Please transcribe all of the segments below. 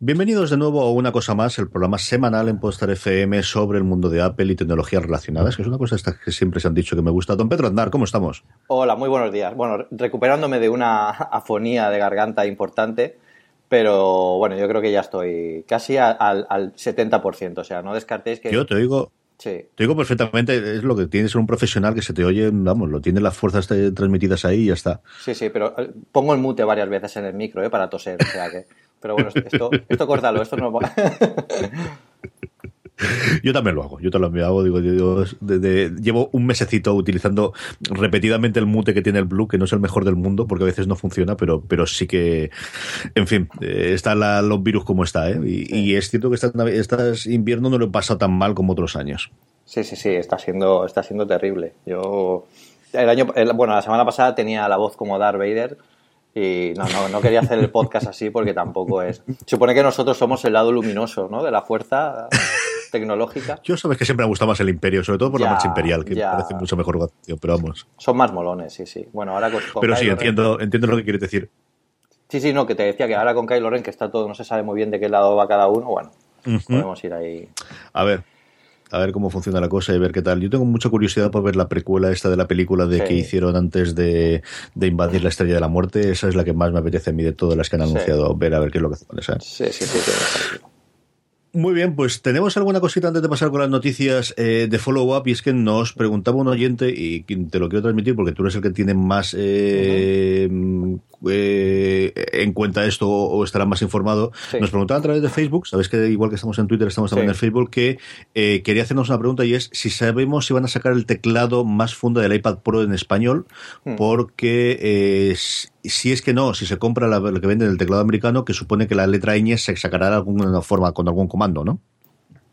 Bienvenidos de nuevo a una cosa más, el programa semanal en Postar FM sobre el mundo de Apple y tecnologías relacionadas, que es una cosa que siempre se han dicho que me gusta. Don Pedro Andar, ¿cómo estamos? Hola, muy buenos días. Bueno, recuperándome de una afonía de garganta importante, pero bueno, yo creo que ya estoy casi al, 70%, o sea, no descartéis que... Yo te digo, Sí. Te digo perfectamente, es lo que tienes un profesional que se te oye, vamos, lo tiene las fuerzas transmitidas ahí y ya está. Sí, sí, pero eh, pongo el mute varias veces en el micro, ¿eh? Para toser, o sea que... Pero bueno, esto, esto córtalo, esto no... Yo también lo hago, yo también lo hago. Digo, yo, llevo un mesecito utilizando repetidamente el mute que tiene el Blue, que no es el mejor del mundo, porque a veces no funciona, pero, pero sí que, en fin, eh, está la, los virus como está, ¿eh? Y, es cierto que estas invierno no lo he pasado tan mal como otros años. Sí, sí, sí, está siendo, está siendo terrible. Yo, el año, bueno, la semana pasada tenía la voz como Darth Vader y no, no, no, quería hacer el podcast así porque tampoco es. Supone que nosotros somos el lado luminoso, ¿no? De la fuerza tecnológica. Yo sabes que siempre me gusta más el Imperio, sobre todo por la marcha imperial, que me parece mucho mejor jugación, pero vamos. Son más molones, sí, sí. Bueno, ahora con, Pero sí, entiendo, entiendo lo que quieres decir. Sí, sí, no, que te decía que ahora con Kylo Ren, que está todo, no se sabe muy bien de qué lado va cada uno, bueno, podemos ir ahí. A ver, a ver cómo funciona la cosa y ver qué tal. Yo tengo mucha curiosidad por ver la precuela esta de la película de que hicieron antes de, invadir la Estrella de la Muerte. Esa es la que más me apetece a mí de todas las que han anunciado. Ver a ver qué es lo que hacen. Sí, sí, sí. sí muy bien, pues tenemos alguna cosita antes de pasar con las noticias eh, de follow-up y es que nos preguntaba un oyente y te lo quiero transmitir porque tú eres el que tiene más eh, eh, en cuenta esto o estará más informado. Nos preguntaba a través de Facebook, sabes que igual que estamos en Twitter, estamos también en Facebook, que quería hacernos una pregunta y es si sabemos si van a sacar el teclado más funda del iPad Pro en español hmm. porque si es que no, si se compra lo que venden el teclado americano, que supone que la letra ñ se sacará de alguna forma con algún comando, ¿no?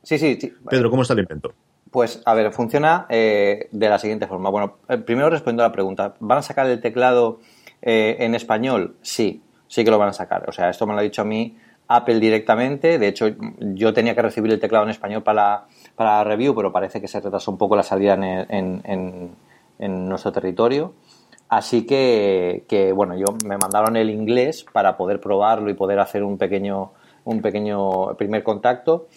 Sí, sí. Pedro, ¿cómo está el invento? Pues, a ver, funciona eh, de la siguiente forma. Bueno, eh, primero respondo a la pregunta. ¿Van a sacar el teclado eh, en español? Sí, sí que lo van a sacar. O sea, esto me lo ha dicho a mí Apple directamente. De hecho, yo tenía que recibir el teclado en español para, para la review, pero parece que se retrasó un poco la salida en, en nuestro territorio. Así que, bueno, yo me mandaron el inglés para poder probarlo y poder hacer un pequeño, un pequeño primer contacto.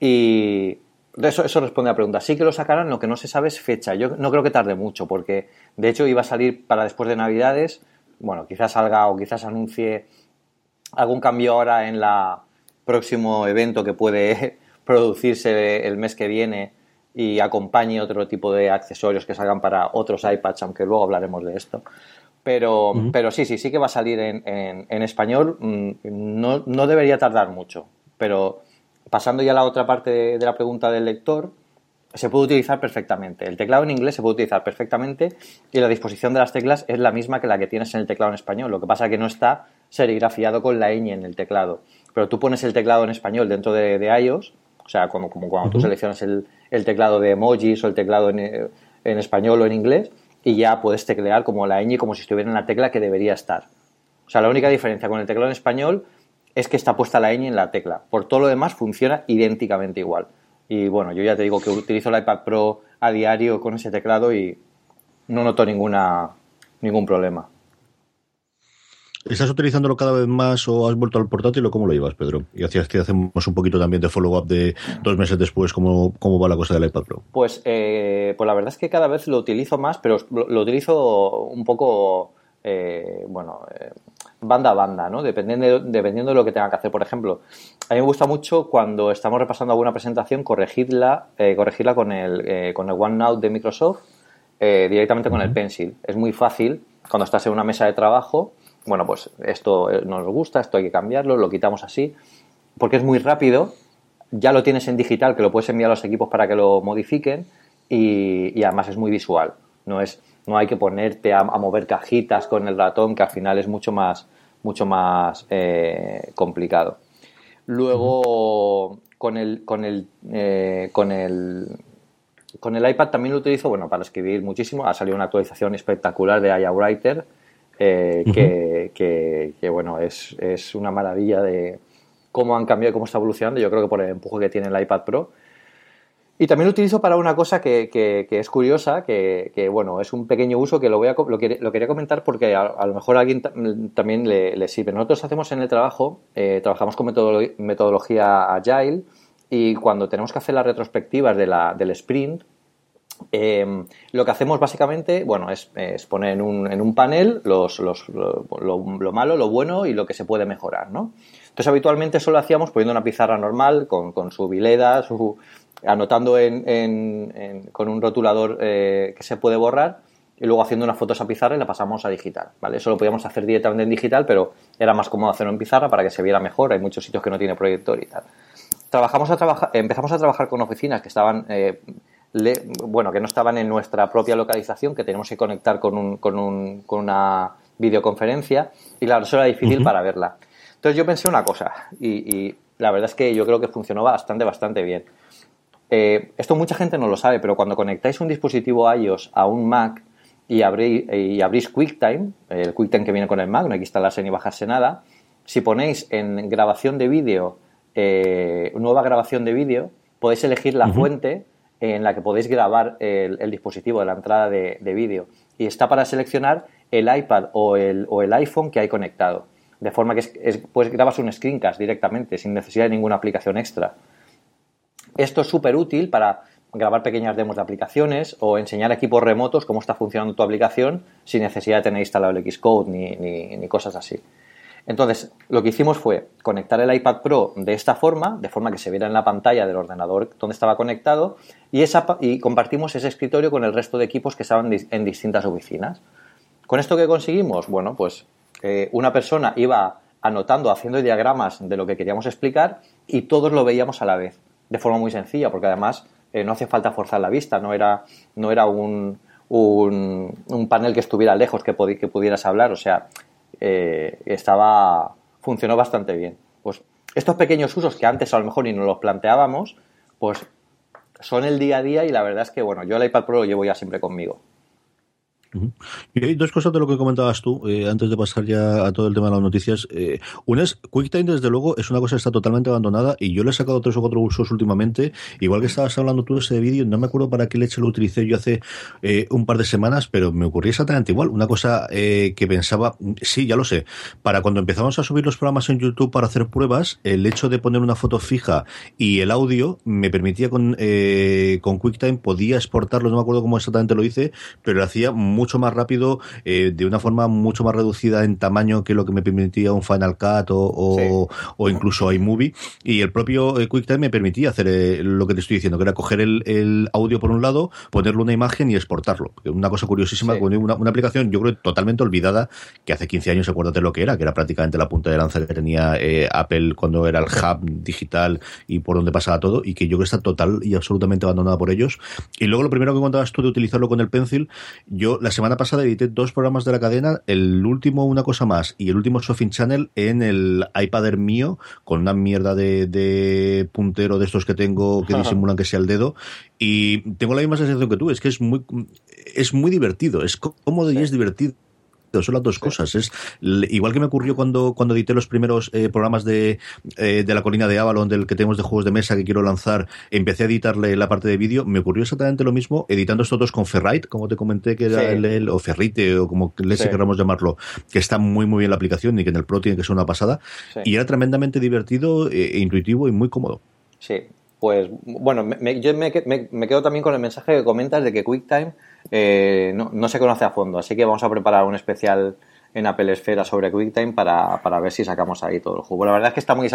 Y eso, eso responde a la pregunta. Sí que lo sacarán, lo que no se sabe es fecha. Yo no creo que tarde mucho, porque de hecho iba a salir para después de Navidades. Bueno, quizás salga o quizás anuncie algún cambio ahora en la próximo evento que puede producirse el mes que viene y acompañe otro tipo de accesorios que salgan para otros iPads, aunque luego hablaremos de esto. Pero, pero sí, sí, sí que va a salir en, en, español. Mm, no, no, debería tardar mucho. Pero pasando ya a la otra parte de, la pregunta del lector, se puede utilizar perfectamente. El teclado en inglés se puede utilizar perfectamente y la disposición de las teclas es la misma que la que tienes en el teclado en español. Lo que pasa es que no está serigrafiado con la ñ en el teclado. Pero tú pones el teclado en español dentro de, de iOS, o sea, como, como cuando tú seleccionas el, el teclado de emojis o el teclado en, español o en inglés y ya puedes teclear como la ñ como si estuviera en la tecla que debería estar. O sea, la única diferencia con el teclado en español es que está puesta la ñ en la tecla. Por todo lo demás funciona idénticamente igual. Y bueno, yo ya te digo que utilizo el iPad Pro a diario con ese teclado y no noto ninguna, ningún problema. ¿Estás utilizándolo cada vez más o has vuelto al portátil o cómo lo llevas, Pedro? Y hacías que hacemos un poquito también de follow-up de dos meses después, ¿cómo, cómo va la cosa del iPad Pro? Pues, eh, pues la verdad es que cada vez lo utilizo más, pero lo, utilizo un poco, eh, bueno, eh, banda a banda, ¿no? Dependiendo de, dependiendo de lo que tenga que hacer. Por ejemplo, a mí me gusta mucho cuando estamos repasando alguna presentación corregirla, eh, corregirla con el, eh, con el OneNote de Microsoft eh, directamente con el Pencil. Es muy fácil cuando estás en una mesa de trabajo. Bueno, pues esto nos gusta, esto hay que cambiarlo, lo quitamos así, porque es muy rápido. Ya lo tienes en digital, que lo puedes enviar a los equipos para que lo modifiquen y, además es muy visual. No es no hay que ponerte a, mover cajitas con el ratón, que al final es mucho más, mucho más eh, complicado. Luego, con el, con el, eh, con el con el iPad también lo utilizo, bueno, para escribir muchísimo. Ha salido una actualización espectacular de IA Writer, eh, que, que, bueno, es, es, una maravilla de cómo han cambiado y cómo está evolucionando. Yo creo que por el empuje que tiene el iPad Pro. Y también lo utilizo para una cosa que, que, es curiosa, que, bueno, es un pequeño uso que lo, voy a, lo, quería comentar porque a, lo mejor alguien también le, sirve. Nosotros hacemos en el trabajo, eh, trabajamos con metodología Agile y cuando tenemos que hacer las retrospectivas del sprint, em, lo que hacemos básicamente, bueno, es, poner en un, en un panel los, los, lo, lo, malo, lo bueno y lo que se puede mejorar, ¿no? Entonces, habitualmente eso lo hacíamos poniendo una pizarra normal con, con su vileda, su, anotando con un rotulador eh, que se puede borrar y luego haciendo unas fotos a pizarra y la pasamos a digital, ¿vale? Eso lo podíamos hacer directamente en digital, pero era más cómodo hacerlo en pizarra para que se viera mejor. Hay muchos sitios que no tiene proyector y tal. Trabajamos a trabajar, empezamos a trabajar con oficinas que estaban, eh, bueno, que no estaban en nuestra propia localización, que teníamos que conectar con, un, con, un, con una videoconferencia y claro, eso era difícil para verla. Entonces yo pensé una cosa y, y la verdad es que yo creo que funcionó bastante, bastante bien eh, esto mucha gente no lo sabe, pero cuando conectáis un dispositivo iOS a un Mac y, y abrís QuickTime, el QuickTime que viene con el Mac, no hay que instalarse ni bajarse nada, si ponéis en grabación de vídeo, eh, nueva grabación de vídeo, podéis elegir la fuente en la que podéis grabar el, dispositivo de la entrada de, vídeo. Y está para seleccionar el iPad o el, o el, iPhone que hay conectado. De forma que es, pues grabas un screencast directamente, sin necesidad de ninguna aplicación extra. Esto es súper útil para grabar pequeñas demos de aplicaciones o enseñar a equipos remotos cómo está funcionando tu aplicación sin necesidad de tener instalado el Xcode ni, ni, cosas así. Entonces, lo que hicimos fue conectar el iPad Pro de esta forma, de forma que se viera en la pantalla del ordenador donde estaba conectado, y, esa, y compartimos ese escritorio con el resto de equipos que estaban en distintas oficinas. ¿Con esto qué conseguimos? Bueno, pues eh, una persona iba anotando, haciendo diagramas de lo que queríamos explicar y todos lo veíamos a la vez de forma muy sencilla, porque además eh, no hace falta forzar la vista, no era, no era un, un, panel que estuviera lejos que, que pudieras hablar, o sea, eh, estaba, funcionó bastante bien. Pues estos pequeños usos que antes a lo mejor ni nos los planteábamos, pues son el día a día y la verdad es que, bueno, yo el iPad Pro lo llevo ya siempre conmigo. Y hay dos cosas de lo que comentabas tú, eh, antes de pasar ya a todo el tema de las noticias. Eh, una es, QuickTime, desde luego, es una cosa que está totalmente abandonada y yo le he sacado tres o cuatro usos últimamente. Igual que estabas hablando tú de ese vídeo, no me acuerdo para qué leche lo utilicé yo hace eh, un par de semanas, pero me ocurría exactamente igual. Una cosa que pensaba, sí, ya lo sé, para cuando empezamos a subir los programas en YouTube para hacer pruebas, el hecho de poner una foto fija y el audio me permitía con, con QuickTime, podía exportarlo, no me acuerdo cómo exactamente lo hice, pero lo hacía mucho más rápido, eh, de una forma mucho más reducida en tamaño que lo que me permitía un Final Cut o, o, incluso iMovie. Y el propio eh, QuickTime me permitía hacer eh, lo que te estoy diciendo, que era coger el, audio por un lado, ponerle una imagen y exportarlo. Una cosa curiosísima, una, una, aplicación yo creo totalmente olvidada, que hace 15 años acuérdate lo que era, que era prácticamente la punta de lanza que tenía Apple cuando era el hub digital y por donde pasaba todo, y que yo creo que está total y absolutamente abandonada por ellos. Y luego lo primero que contabas tú de utilizarlo con el Pencil, yo la semana pasada edité dos programas de la cadena, el último Una Cosa Más y el último Shopping Channel en el iPad mío, con una mierda de, puntero de estos que tengo que disimulan que sea el dedo. Y tengo la misma sensación que tú, es que es muy, es muy divertido, es cómodo y es divertido son las dos cosas. Es igual que me ocurrió cuando, cuando edité los primeros eh, programas de, eh, de la colina de Avalon, del que tenemos de juegos de mesa que quiero lanzar, empecé a editarle la parte de vídeo, me ocurrió exactamente lo mismo editando estos dos con Ferrite, como te comenté que era el, o Ferrite, o como le queramos llamarlo, que está muy muy bien la aplicación y que en el Pro tiene que ser una pasada. Y era tremendamente divertido e, e intuitivo y muy cómodo. Sí, pues bueno, me, yo me, me, quedo también con el mensaje que comentas de que QuickTime eh, no, no, se conoce a fondo, así que vamos a preparar un especial en Apple Esfera sobre QuickTime para, para ver si sacamos ahí todo el jugo. La verdad es que está muy,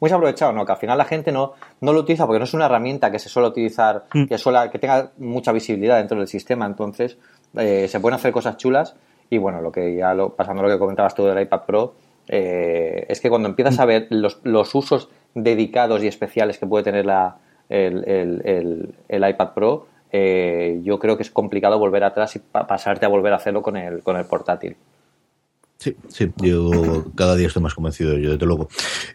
muy aprovechado, ¿no? Que al final la gente no, no lo utiliza porque no es una herramienta que se suele utilizar, mm. que, suele, que tenga mucha visibilidad dentro del sistema. Entonces, eh, se pueden hacer cosas chulas y bueno, lo que ya lo, pasando lo que comentabas tú del iPad Pro, eh, es que cuando empiezas a ver los, los, usos dedicados y especiales que puede tener la, el, el, el, iPad Pro, eh, yo creo que es complicado volver atrás y pasarte a volver a hacerlo con el, con el portátil. Sí, sí, yo cada día estoy más convencido yo, desde luego.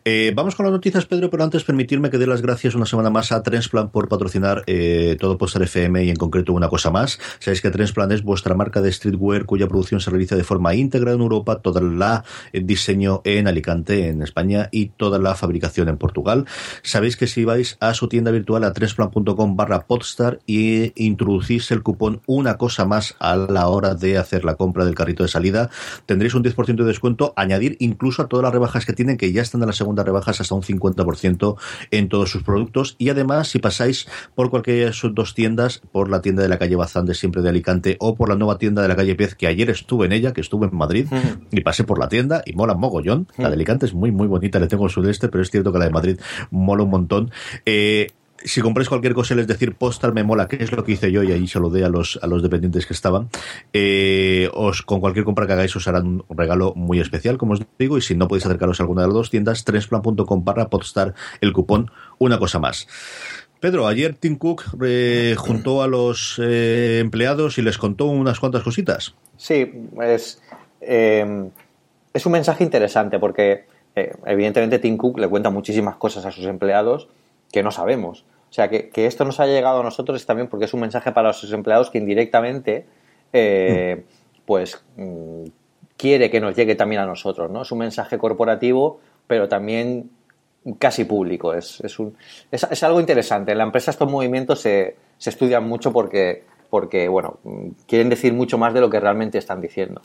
Eh, vamos con las noticias, Pedro, pero antes permitirme que dé las gracias una semana más a Transplan por patrocinar eh, todo Postar FM y en concreto una cosa más. Sabéis que Transplan es vuestra marca de streetwear cuya producción se realiza de forma íntegra en Europa, toda la eh, diseño en Alicante, en España y toda la fabricación en Portugal. Sabéis que si vais a su tienda virtual a transplan.com barra podstar y introducís el cupón una cosa más a la hora de hacer la compra del carrito de salida, tendréis un por ciento de descuento, añadir incluso a todas las rebajas que tienen, que ya están en las segundas rebajas hasta un 50% en todos sus productos. Y además, si pasáis por cualquiera de sus dos tiendas, por la tienda de la calle Bazán de siempre de Alicante o por la nueva tienda de la calle Pez, que ayer estuve en ella, que estuve en Madrid, y pasé por la tienda y mola mogollón. La de Alicante es muy, muy bonita, le tengo el sudeste, pero es cierto que la de Madrid mola un montón. Eh, si compráis cualquier cosa, les decir postal me mola, que es lo que hice yo y ahí saludé a los, a los dependientes que estaban. Eh, os, con cualquier compra que hagáis os harán un regalo muy especial, como os digo, y si no podéis acercaros a alguna de las dos tiendas, trensplan.com barra podstar el cupón una cosa más. Pedro, ayer Tim Cook eh, juntó a los eh, empleados y les contó unas cuantas cositas. Sí, es, es un mensaje interesante porque evidentemente Tim Cook le cuenta muchísimas cosas a sus empleados que no sabemos. O sea, que, esto nos ha llegado a nosotros es también porque es un mensaje para los empleados que indirectamente, eh, pues, mm, quiere que nos llegue también a nosotros, ¿no? Es un mensaje corporativo, pero también casi público. Es, es, un, es, algo interesante. En la empresa estos movimientos se, se estudian mucho porque, porque, bueno, quieren decir mucho más de lo que realmente están diciendo.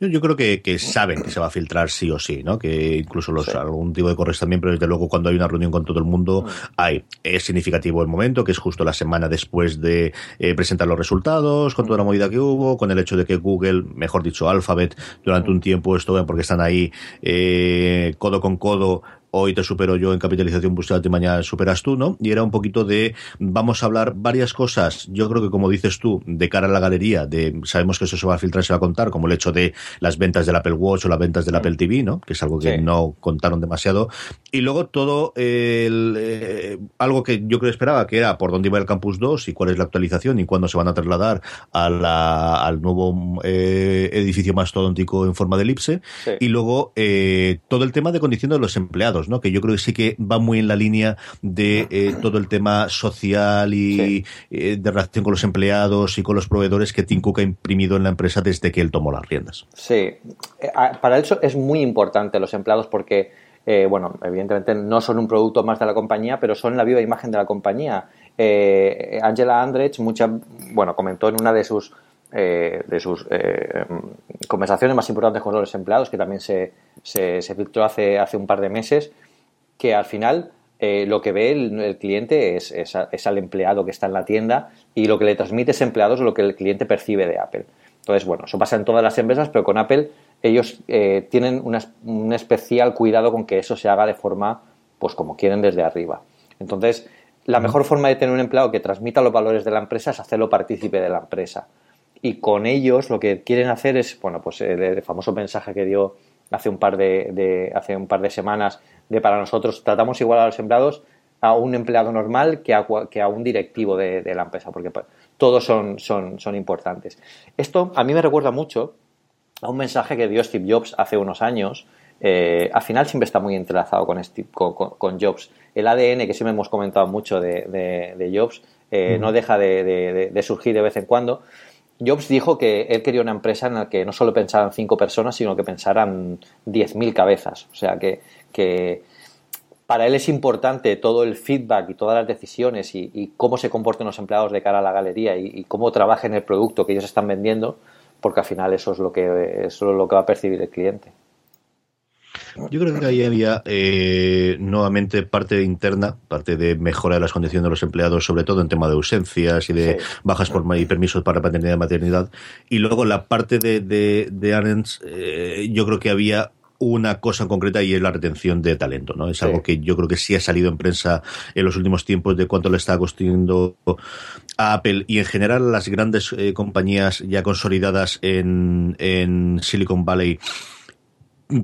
Yo, creo que, saben que se va a filtrar sí o sí, ¿no? Que incluso los algún tipo de correos también, pero desde luego cuando hay una reunión con todo el mundo, mm. hay. Es significativo el momento, que es justo la semana después de eh, presentar los resultados, con toda la movida que hubo, con el hecho de que Google, mejor dicho, Alphabet, durante un tiempo estuvo, porque están ahí eh, codo con codo hoy te supero yo en capitalización bursátil y mañana superas tú, ¿no? Y era un poquito de, vamos a hablar varias cosas, yo creo que como dices tú, de cara a la galería, de sabemos que eso se va a filtrar, se va a contar, como el hecho de las ventas del Apple Watch o las ventas del Apple TV, ¿no? Que es algo que no contaron demasiado. Y luego todo el, eh, algo que yo creo que esperaba, que era por dónde iba el Campus 2 y cuál es la actualización y cuándo se van a trasladar a la, al nuevo eh, edificio mastodóntico en forma de elipse. Y luego eh, todo el tema de condiciones de los empleados que yo creo que sí que va muy en la línea de eh, todo el tema social y eh, de relación con los empleados y con los proveedores que Tim Cook ha imprimido en la empresa desde que él tomó las riendas. Sí, eh, para eso es muy importante los empleados porque, bueno, evidentemente no son un producto más de la compañía, pero son la viva imagen de la compañía. Angela Andrech, mucha, bueno, comentó en una de sus de sus conversaciones más importantes con los empleados, que también se, se, filtró hace, hace un par de meses, que al final eh, lo que ve el, cliente es, es, al empleado que está en la tienda y lo que le transmite ese empleado es lo que el cliente percibe de Apple. Entonces, bueno, eso pasa en todas las empresas, pero con Apple ellos eh, tienen un especial cuidado con que eso se haga de forma, pues como quieren desde arriba. Entonces, la mejor forma de tener un empleado que transmita los valores de la empresa es hacerlo partícipe de la empresa. Y con ellos lo que quieren hacer es, bueno, pues el famoso mensaje que dio hace un par de, hace un par de semanas de para nosotros tratamos igual a los empleados a un empleado normal que a, que a un directivo de, la empresa, porque pues, todos son, son, son importantes. Esto a mí me recuerda mucho a un mensaje que dio Steve Jobs hace unos años. Eh, al final siempre está muy entrelazado con, con, Jobs. El ADN que siempre hemos comentado mucho de, Jobs eh, no deja de, surgir de vez en cuando. Jobs dijo que él quería una empresa en la que no solo pensaran cinco personas, sino que pensaran diez mil cabezas. O sea, que, que, para él es importante todo el feedback y todas las decisiones y, cómo se comporten los empleados de cara a la galería y, cómo trabajen el producto que ellos están vendiendo, porque al final eso es lo que, eso es lo que va a percibir el cliente. Yo creo que ahí había eh, nuevamente parte interna, parte de mejora de las condiciones de los empleados, sobre todo en tema de ausencias y de bajas por y permisos para paternidad y maternidad. Y luego la parte de, de, de Arends, eh, yo creo que había una cosa concreta y es la retención de talento, ¿no? Es algo que yo creo que sí ha salido en prensa en los últimos tiempos de cuánto le está costando a Apple y en general las grandes eh, compañías ya consolidadas en, en Silicon Valley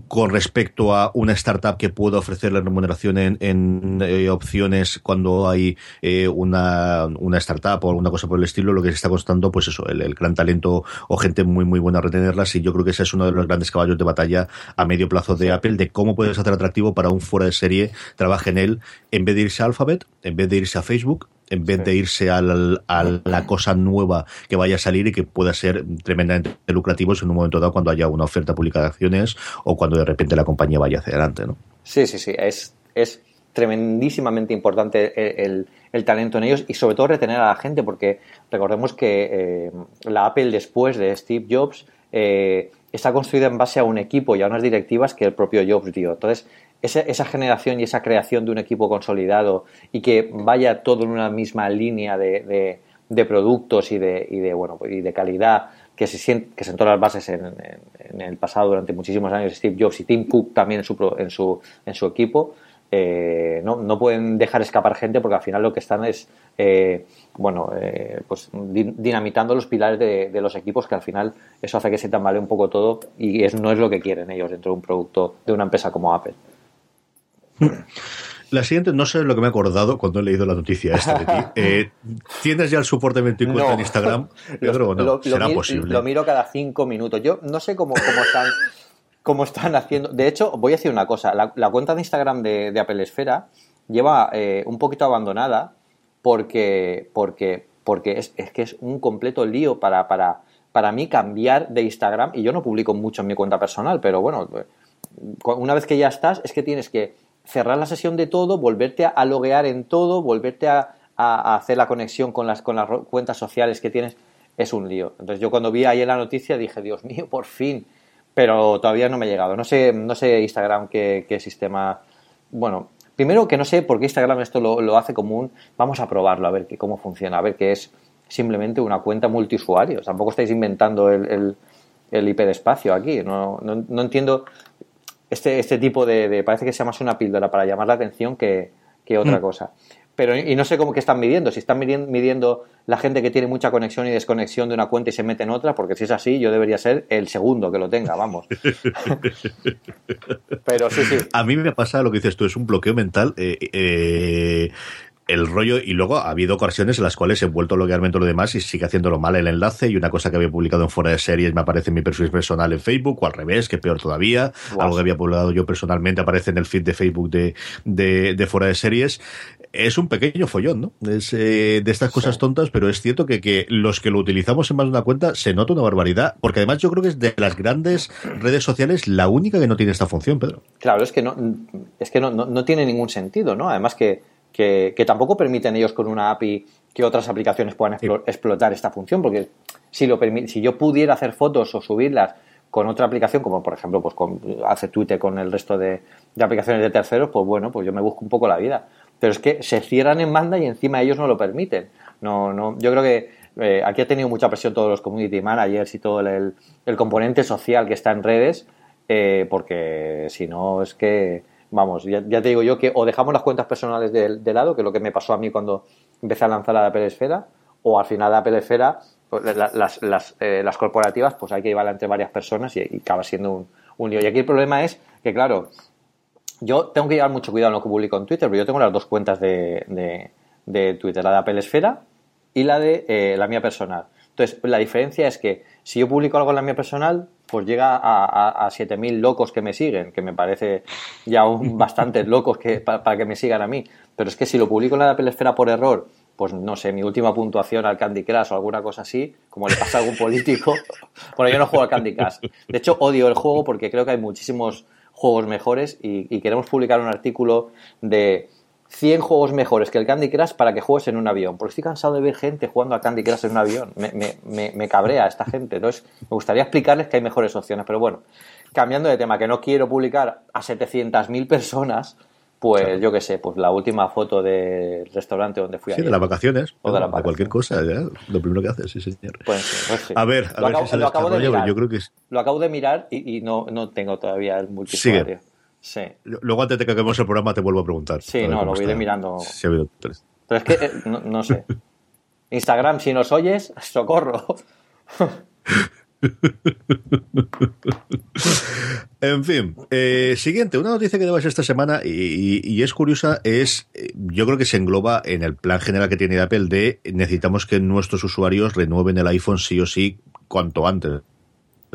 con respecto a una startup que pueda ofrecer la remuneración en, eh, opciones cuando hay eh, una, una, startup o alguna cosa por el estilo, lo que se está costando, pues eso, el, gran talento o gente muy, muy buena a retenerlas. Y yo creo que ese es uno de los grandes caballos de batalla a medio plazo de Apple, de cómo puedes hacer atractivo para un fuera de serie, trabaje en él, en vez de irse a Alphabet, en vez de irse a Facebook, en vez de irse a la cosa nueva que vaya a salir y que pueda ser tremendamente lucrativo en un momento dado cuando haya una oferta pública de acciones o cuando de repente la compañía vaya hacia adelante. ¿no? Sí, sí, sí. Es, es tremendísimamente importante el, talento en ellos y sobre todo retener a la gente porque recordemos que eh, la Apple después de Steve Jobs eh, está construida en base a un equipo y a unas directivas que el propio Jobs dio. Entonces, esa, generación y esa creación de un equipo consolidado y que vaya todo en una misma línea de, productos y de, y de, bueno, y de calidad que se, que sentó las bases en, el pasado durante muchísimos años Steve Jobs y Tim Cook también en su, en su, en su equipo, eh, no, no, pueden dejar escapar gente porque al final lo que están es eh, bueno eh, pues dinamitando los pilares de, los equipos que al final eso hace que se tambale un poco todo y es, no es lo que quieren ellos dentro de un producto de una empresa como Apple. La siguiente, no sé lo que me he acordado cuando he leído la noticia esta de ti. Eh, ¿Tienes ya el soporte 24 en Instagram? Pedro, no, será posible. Lo miro cada cinco minutos. Yo no sé cómo, cómo están cómo están haciendo. De hecho, voy a decir una cosa. La, cuenta de Instagram de, Apple Esfera lleva eh, un poquito abandonada porque, porque, porque es, es, que es un completo lío para, para, para mí cambiar de Instagram. Y yo no publico mucho en mi cuenta personal, pero bueno, una vez que ya estás, es que tienes que cerrar la sesión de todo, volverte a, loguear en todo, volverte a, hacer la conexión con las, con las cuentas sociales que tienes, es un lío. Entonces yo cuando vi ahí la noticia dije, Dios mío, por fin, pero todavía no me ha llegado. No sé, no sé Instagram qué, sistema, bueno, primero que no sé por qué Instagram esto lo, hace común, vamos a probarlo, a ver cómo funciona, a ver qué es simplemente una cuenta multiusuarios. Tampoco estáis inventando el, el, el IP de espacio aquí. No, no, no, entiendo este, este tipo de, Parece que sea más una píldora para llamar la atención que, otra mm. cosa. Pero, y no sé cómo que están midiendo, si están midiendo la gente que tiene mucha conexión y desconexión de una cuenta y se mete en otra, porque si es así, yo debería ser el segundo que lo tenga, vamos. Pero sí, sí. A mí me pasa lo que dices tú, es un bloqueo mental. Eh, eh, el rollo, y luego ha habido ocasiones en las cuales he vuelto a loguearme todo lo demás y sigue haciéndolo mal el enlace y una cosa que había publicado en fuera de series me aparece en mi perfil personal en Facebook o al revés, que peor todavía, algo que había publicado yo personalmente aparece en el feed de Facebook de, de, fuera de series. Es un pequeño follón, ¿no? Es eh, de estas cosas tontas, pero es cierto que, que los que lo utilizamos en más de una cuenta se nota una barbaridad, porque además yo creo que es de las grandes redes sociales la única que no tiene esta función, Pedro. Claro, es que no, es que no, no tiene ningún sentido, ¿no? Además que que, tampoco permiten ellos con una API que otras aplicaciones puedan explotar esta función, porque si, lo si yo pudiera hacer fotos o subirlas con otra aplicación, como por ejemplo pues con, hace Twitter con el resto de, aplicaciones de terceros, pues bueno, pues yo me busco un poco la vida. Pero es que se cierran en banda y encima ellos no lo permiten. No, no, yo creo que eh, aquí ha tenido mucha presión todos los community managers y todo el, componente social que está en redes, eh, porque si no es que vamos, ya, te digo yo que o dejamos las cuentas personales de, lado, que es lo que me pasó a mí cuando empecé a lanzar la Apple Esfera, o al final la Apple Esfera, pues, eh, las, corporativas, pues hay que llevarla entre varias personas y, acaba siendo un, lío. Y aquí el problema es que, claro, yo tengo que llevar mucho cuidado en lo que publico en Twitter, pero yo tengo las dos cuentas de, Twitter, la de Apple Esfera y la de eh, la mía personal. Entonces, la diferencia es que si yo publico algo en la mía personal, pues llega a, a, 7.000 locos que me siguen, que me parece ya un bastantes locos que, para, que me sigan a mí. Pero es que si lo publico en la Apple Esfera por error, pues no sé, mi última puntuación al Candy Crush o alguna cosa así, como le pasa a algún político. bueno, yo no juego al Candy Crush. De hecho, odio el juego porque creo que hay muchísimos juegos mejores y queremos publicar un artículo de 100 juegos mejores que el Candy Crush para que juegues en un avión. Porque estoy cansado de ver gente jugando a Candy Crush en un avión. Me, me, me, cabrea esta gente. Entonces, me gustaría explicarles que hay mejores opciones. Pero bueno, cambiando de tema, que no quiero publicar a 700.000 personas, pues yo qué sé, pues la última foto del restaurante donde fui Sí, de las vacaciones. O de las de cualquier cosa, ya, lo primero que haces, sí, señor. Pues sí, pues sí. A ver, a Lo ver acabo- si se lo acabo de mirar. yo creo que es- Lo acabo de mirar y, y no, no tengo todavía el multiusuario. Sí. Luego, antes de que acabemos el programa, te vuelvo a preguntar. Sí, A no, lo iré mirando. Si ha habido tres. Pero es que, eh, no, no sé. Instagram, si nos oyes, socorro. En fin, eh, siguiente, una noticia que debes esta semana y, y- y es curiosa, es, eh, yo creo que se engloba en el plan general que tiene Apple de necesitamos que nuestros usuarios renueven el iPhone sí o sí cuanto antes.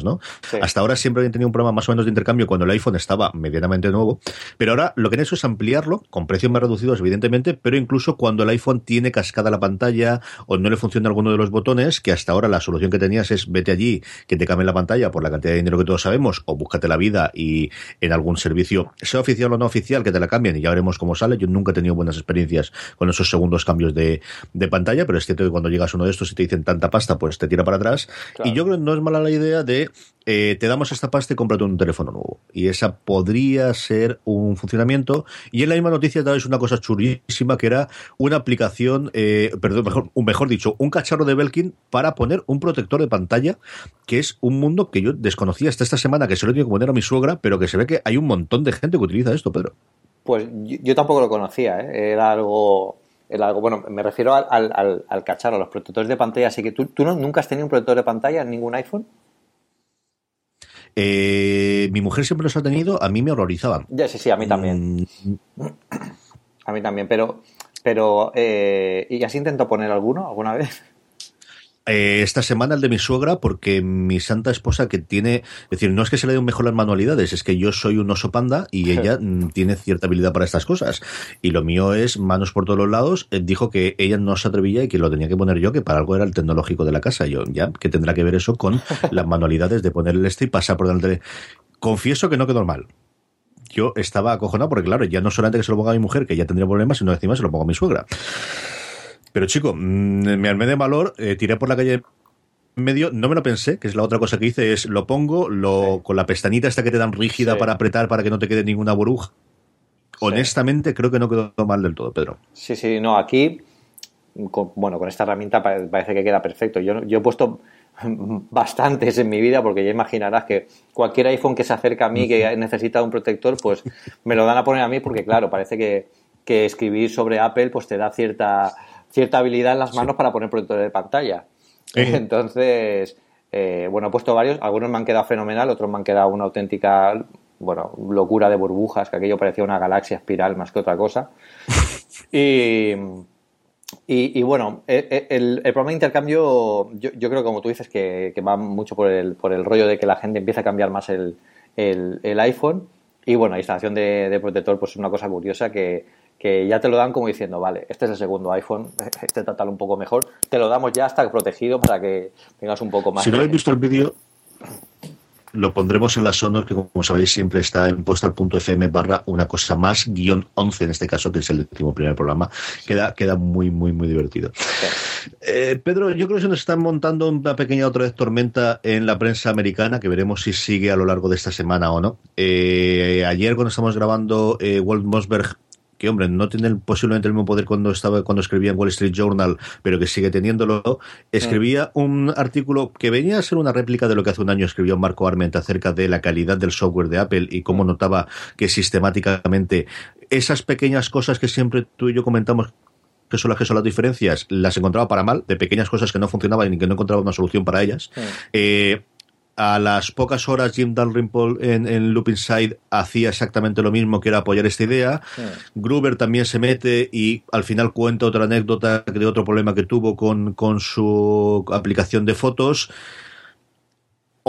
¿No? Sí. Hasta ahora siempre habían tenido un programa más o menos de intercambio cuando el iPhone estaba medianamente nuevo, pero ahora lo que han hecho es ampliarlo con precios más reducidos, evidentemente, pero incluso cuando el iPhone tiene cascada la pantalla o no le funciona alguno de los botones, que hasta ahora la solución que tenías es vete allí, que te cambien la pantalla por la cantidad de dinero que todos sabemos, o búscate la vida y en algún servicio, sea oficial o no oficial, que te la cambien y ya veremos cómo sale. Yo nunca he tenido buenas experiencias con esos segundos cambios de, de pantalla, pero es cierto que cuando llegas a uno de estos y te dicen tanta pasta, pues te tira para atrás. Claro. Y yo creo que no es mala la idea de eh, te damos esta pasta y cómprate un teléfono nuevo. Y esa podría ser un funcionamiento. Y en la misma noticia es una cosa chulísima que era una aplicación, eh, perdón, mejor, mejor dicho, un cacharro de Belkin para poner un protector de pantalla, que es un mundo que yo desconocía hasta esta semana, que se lo he tenido que poner a mi suegra, pero que se ve que hay un montón de gente que utiliza esto, Pedro. Pues yo, tampoco lo conocía, ¿eh? Era algo. Era algo, bueno, me refiero al cacharro, a los protectores de pantalla. Así que tú, tú no- nunca has tenido un protector de pantalla en ningún iPhone. Eh, mi mujer siempre los ha tenido, a mí me horrorizaban. Ya, sí, sí, a mí también. Mm, A mí también, pero. pero eh, ¿Y has intentado poner alguno alguna vez? Eh, esta semana el de mi suegra, porque mi santa esposa que tiene, es decir, no es que se le den mejor las manualidades, es que yo soy un oso panda y ella mm, tiene cierta habilidad para estas cosas. Y lo mío es manos por todos los lados. Eh, dijo que ella no se atrevía y que lo tenía que poner yo, que para algo era el tecnológico de la casa. Yo, ya, que tendrá que ver eso con las manualidades de poner el este y pasar por delante. de- Confieso que no quedó mal. Yo estaba acojonado porque, claro, ya no solamente que se lo ponga a mi mujer, que ya tendría problemas, sino encima se lo pongo a mi suegra. Pero chico, mm, me armé de valor, eh, tiré por la calle en medio, no me lo pensé, que es la otra cosa que hice, es lo pongo, lo Sí. con la pestañita esta que te dan rígida Sí. para apretar para que no te quede ninguna burbuja. Honestamente, creo que no quedó mal del todo, Pedro. Sí, sí, no, aquí, con- bueno, con esta herramienta pa- parece que queda perfecto. Yo, yo he puesto bastantes en mi vida porque ya imaginarás que cualquier iPhone que se acerca a mí que necesita un protector, pues me lo dan a poner a mí porque, claro, parece que, que escribir sobre Apple pues te da cierta, cierta habilidad en las manos para poner protectores de pantalla. Eh. Entonces, eh, bueno, he puesto varios, algunos me han quedado fenomenal, otros me han quedado una auténtica, bueno, locura de burbujas, que aquello parecía una galaxia espiral más que otra cosa. Y, y, y bueno, eh, eh, el, el programa de intercambio, yo, yo creo, como tú dices, que, que va mucho por el, por el rollo de que la gente empieza a cambiar más el, el, el iPhone. Y bueno, la instalación de, de protector, pues es una cosa curiosa que, que ya te lo dan como diciendo, vale, este es el segundo iPhone, este trátalo un poco mejor, te lo damos ya hasta protegido para que tengas un poco más. Si no habéis visto el vídeo, lo pondremos en las sonos, que como sabéis siempre está en postal.fm barra una cosa más, guion 11 en este caso, que es el último primer programa. Queda, queda muy, muy, muy divertido. Eh, Pedro, yo creo que se nos está montando una pequeña otra vez tormenta en la prensa americana, que veremos si sigue a lo largo de esta semana o no. Eh, ayer cuando estamos grabando, eh, Walt Mossberg que hombre, no tiene posiblemente el mismo poder cuando estaba cuando escribía en Wall Street Journal, pero que sigue teniéndolo, escribía un artículo que venía a ser una réplica de lo que hace un año escribió Marco Arment acerca de la calidad del software de Apple y cómo notaba que sistemáticamente esas pequeñas cosas que siempre tú y yo comentamos que son las que son las diferencias, las encontraba para mal, de pequeñas cosas que no funcionaban y que no encontraba una solución para ellas. Sí. Eh, a las pocas horas Jim Dalrymple en, en Loop Inside hacía exactamente lo mismo que era apoyar esta idea. Sí. Gruber también se mete y al final cuenta otra anécdota de otro problema que tuvo con, con su aplicación de fotos.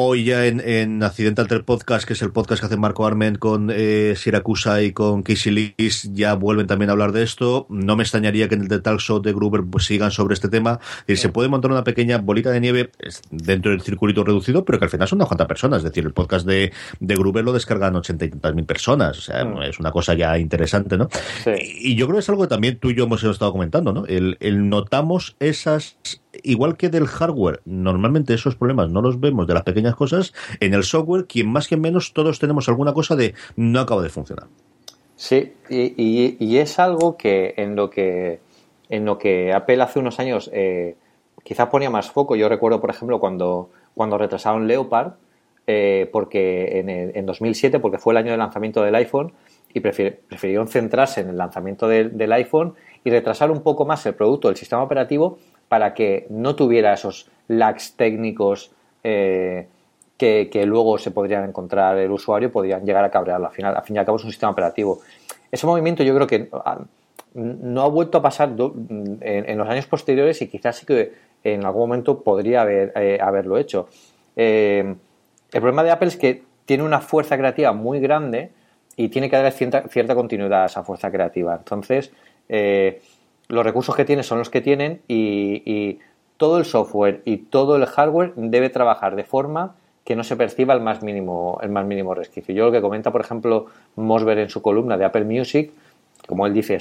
Hoy ya en, en Accidental Trek Podcast, que es el podcast que hace Marco Arment con eh, Siracusa y con Casey Lees, ya vuelven también a hablar de esto. No me extrañaría que en el The Talk Show de Gruber pues, sigan sobre este tema. Decir, se puede montar una pequeña bolita de nieve dentro del circulito reducido, pero que al final son unas cuantas personas. Es decir, el podcast de, de Gruber lo descargan ochenta y tantas mil personas. O sea, Mm. es una cosa ya interesante, ¿no? Sí. Y yo creo que es algo que también tú y yo hemos estado comentando, ¿no? El, el notamos esas igual que del hardware, normalmente esos problemas no los vemos de las pequeñas cosas, en el software, quien más que menos, todos tenemos alguna cosa de no acaba de funcionar. Sí, y, es algo que en lo que en lo que Apple hace unos años eh, quizás ponía más foco. Yo recuerdo, por ejemplo, cuando, cuando retrasaron Leopard, eh, porque en, en 2007, porque fue el año de lanzamiento del iPhone, y prefirieron centrarse en el lanzamiento del iPhone y retrasar un poco más el producto del sistema operativo para que no tuviera esos lags técnicos eh, que, luego se podrían encontrar el usuario podrían llegar a cabrearlo. Al final, al fin y al cabo es un sistema operativo. Ese movimiento yo creo que ah, no ha vuelto a pasar en, los años posteriores y quizás sí que en algún momento podría eh, haberlo hecho. Eh, el problema de Apple es que tiene una fuerza creativa muy grande y tiene que dar cierta, cierta continuidad a esa fuerza creativa. Entonces, los recursos que tiene son los que tienen y, todo el software y todo el hardware debe trabajar de forma que no se perciba el más mínimo, el más mínimo resquicio. Yo lo que comenta, por ejemplo, Mosber en su columna de Apple Music, como él dice,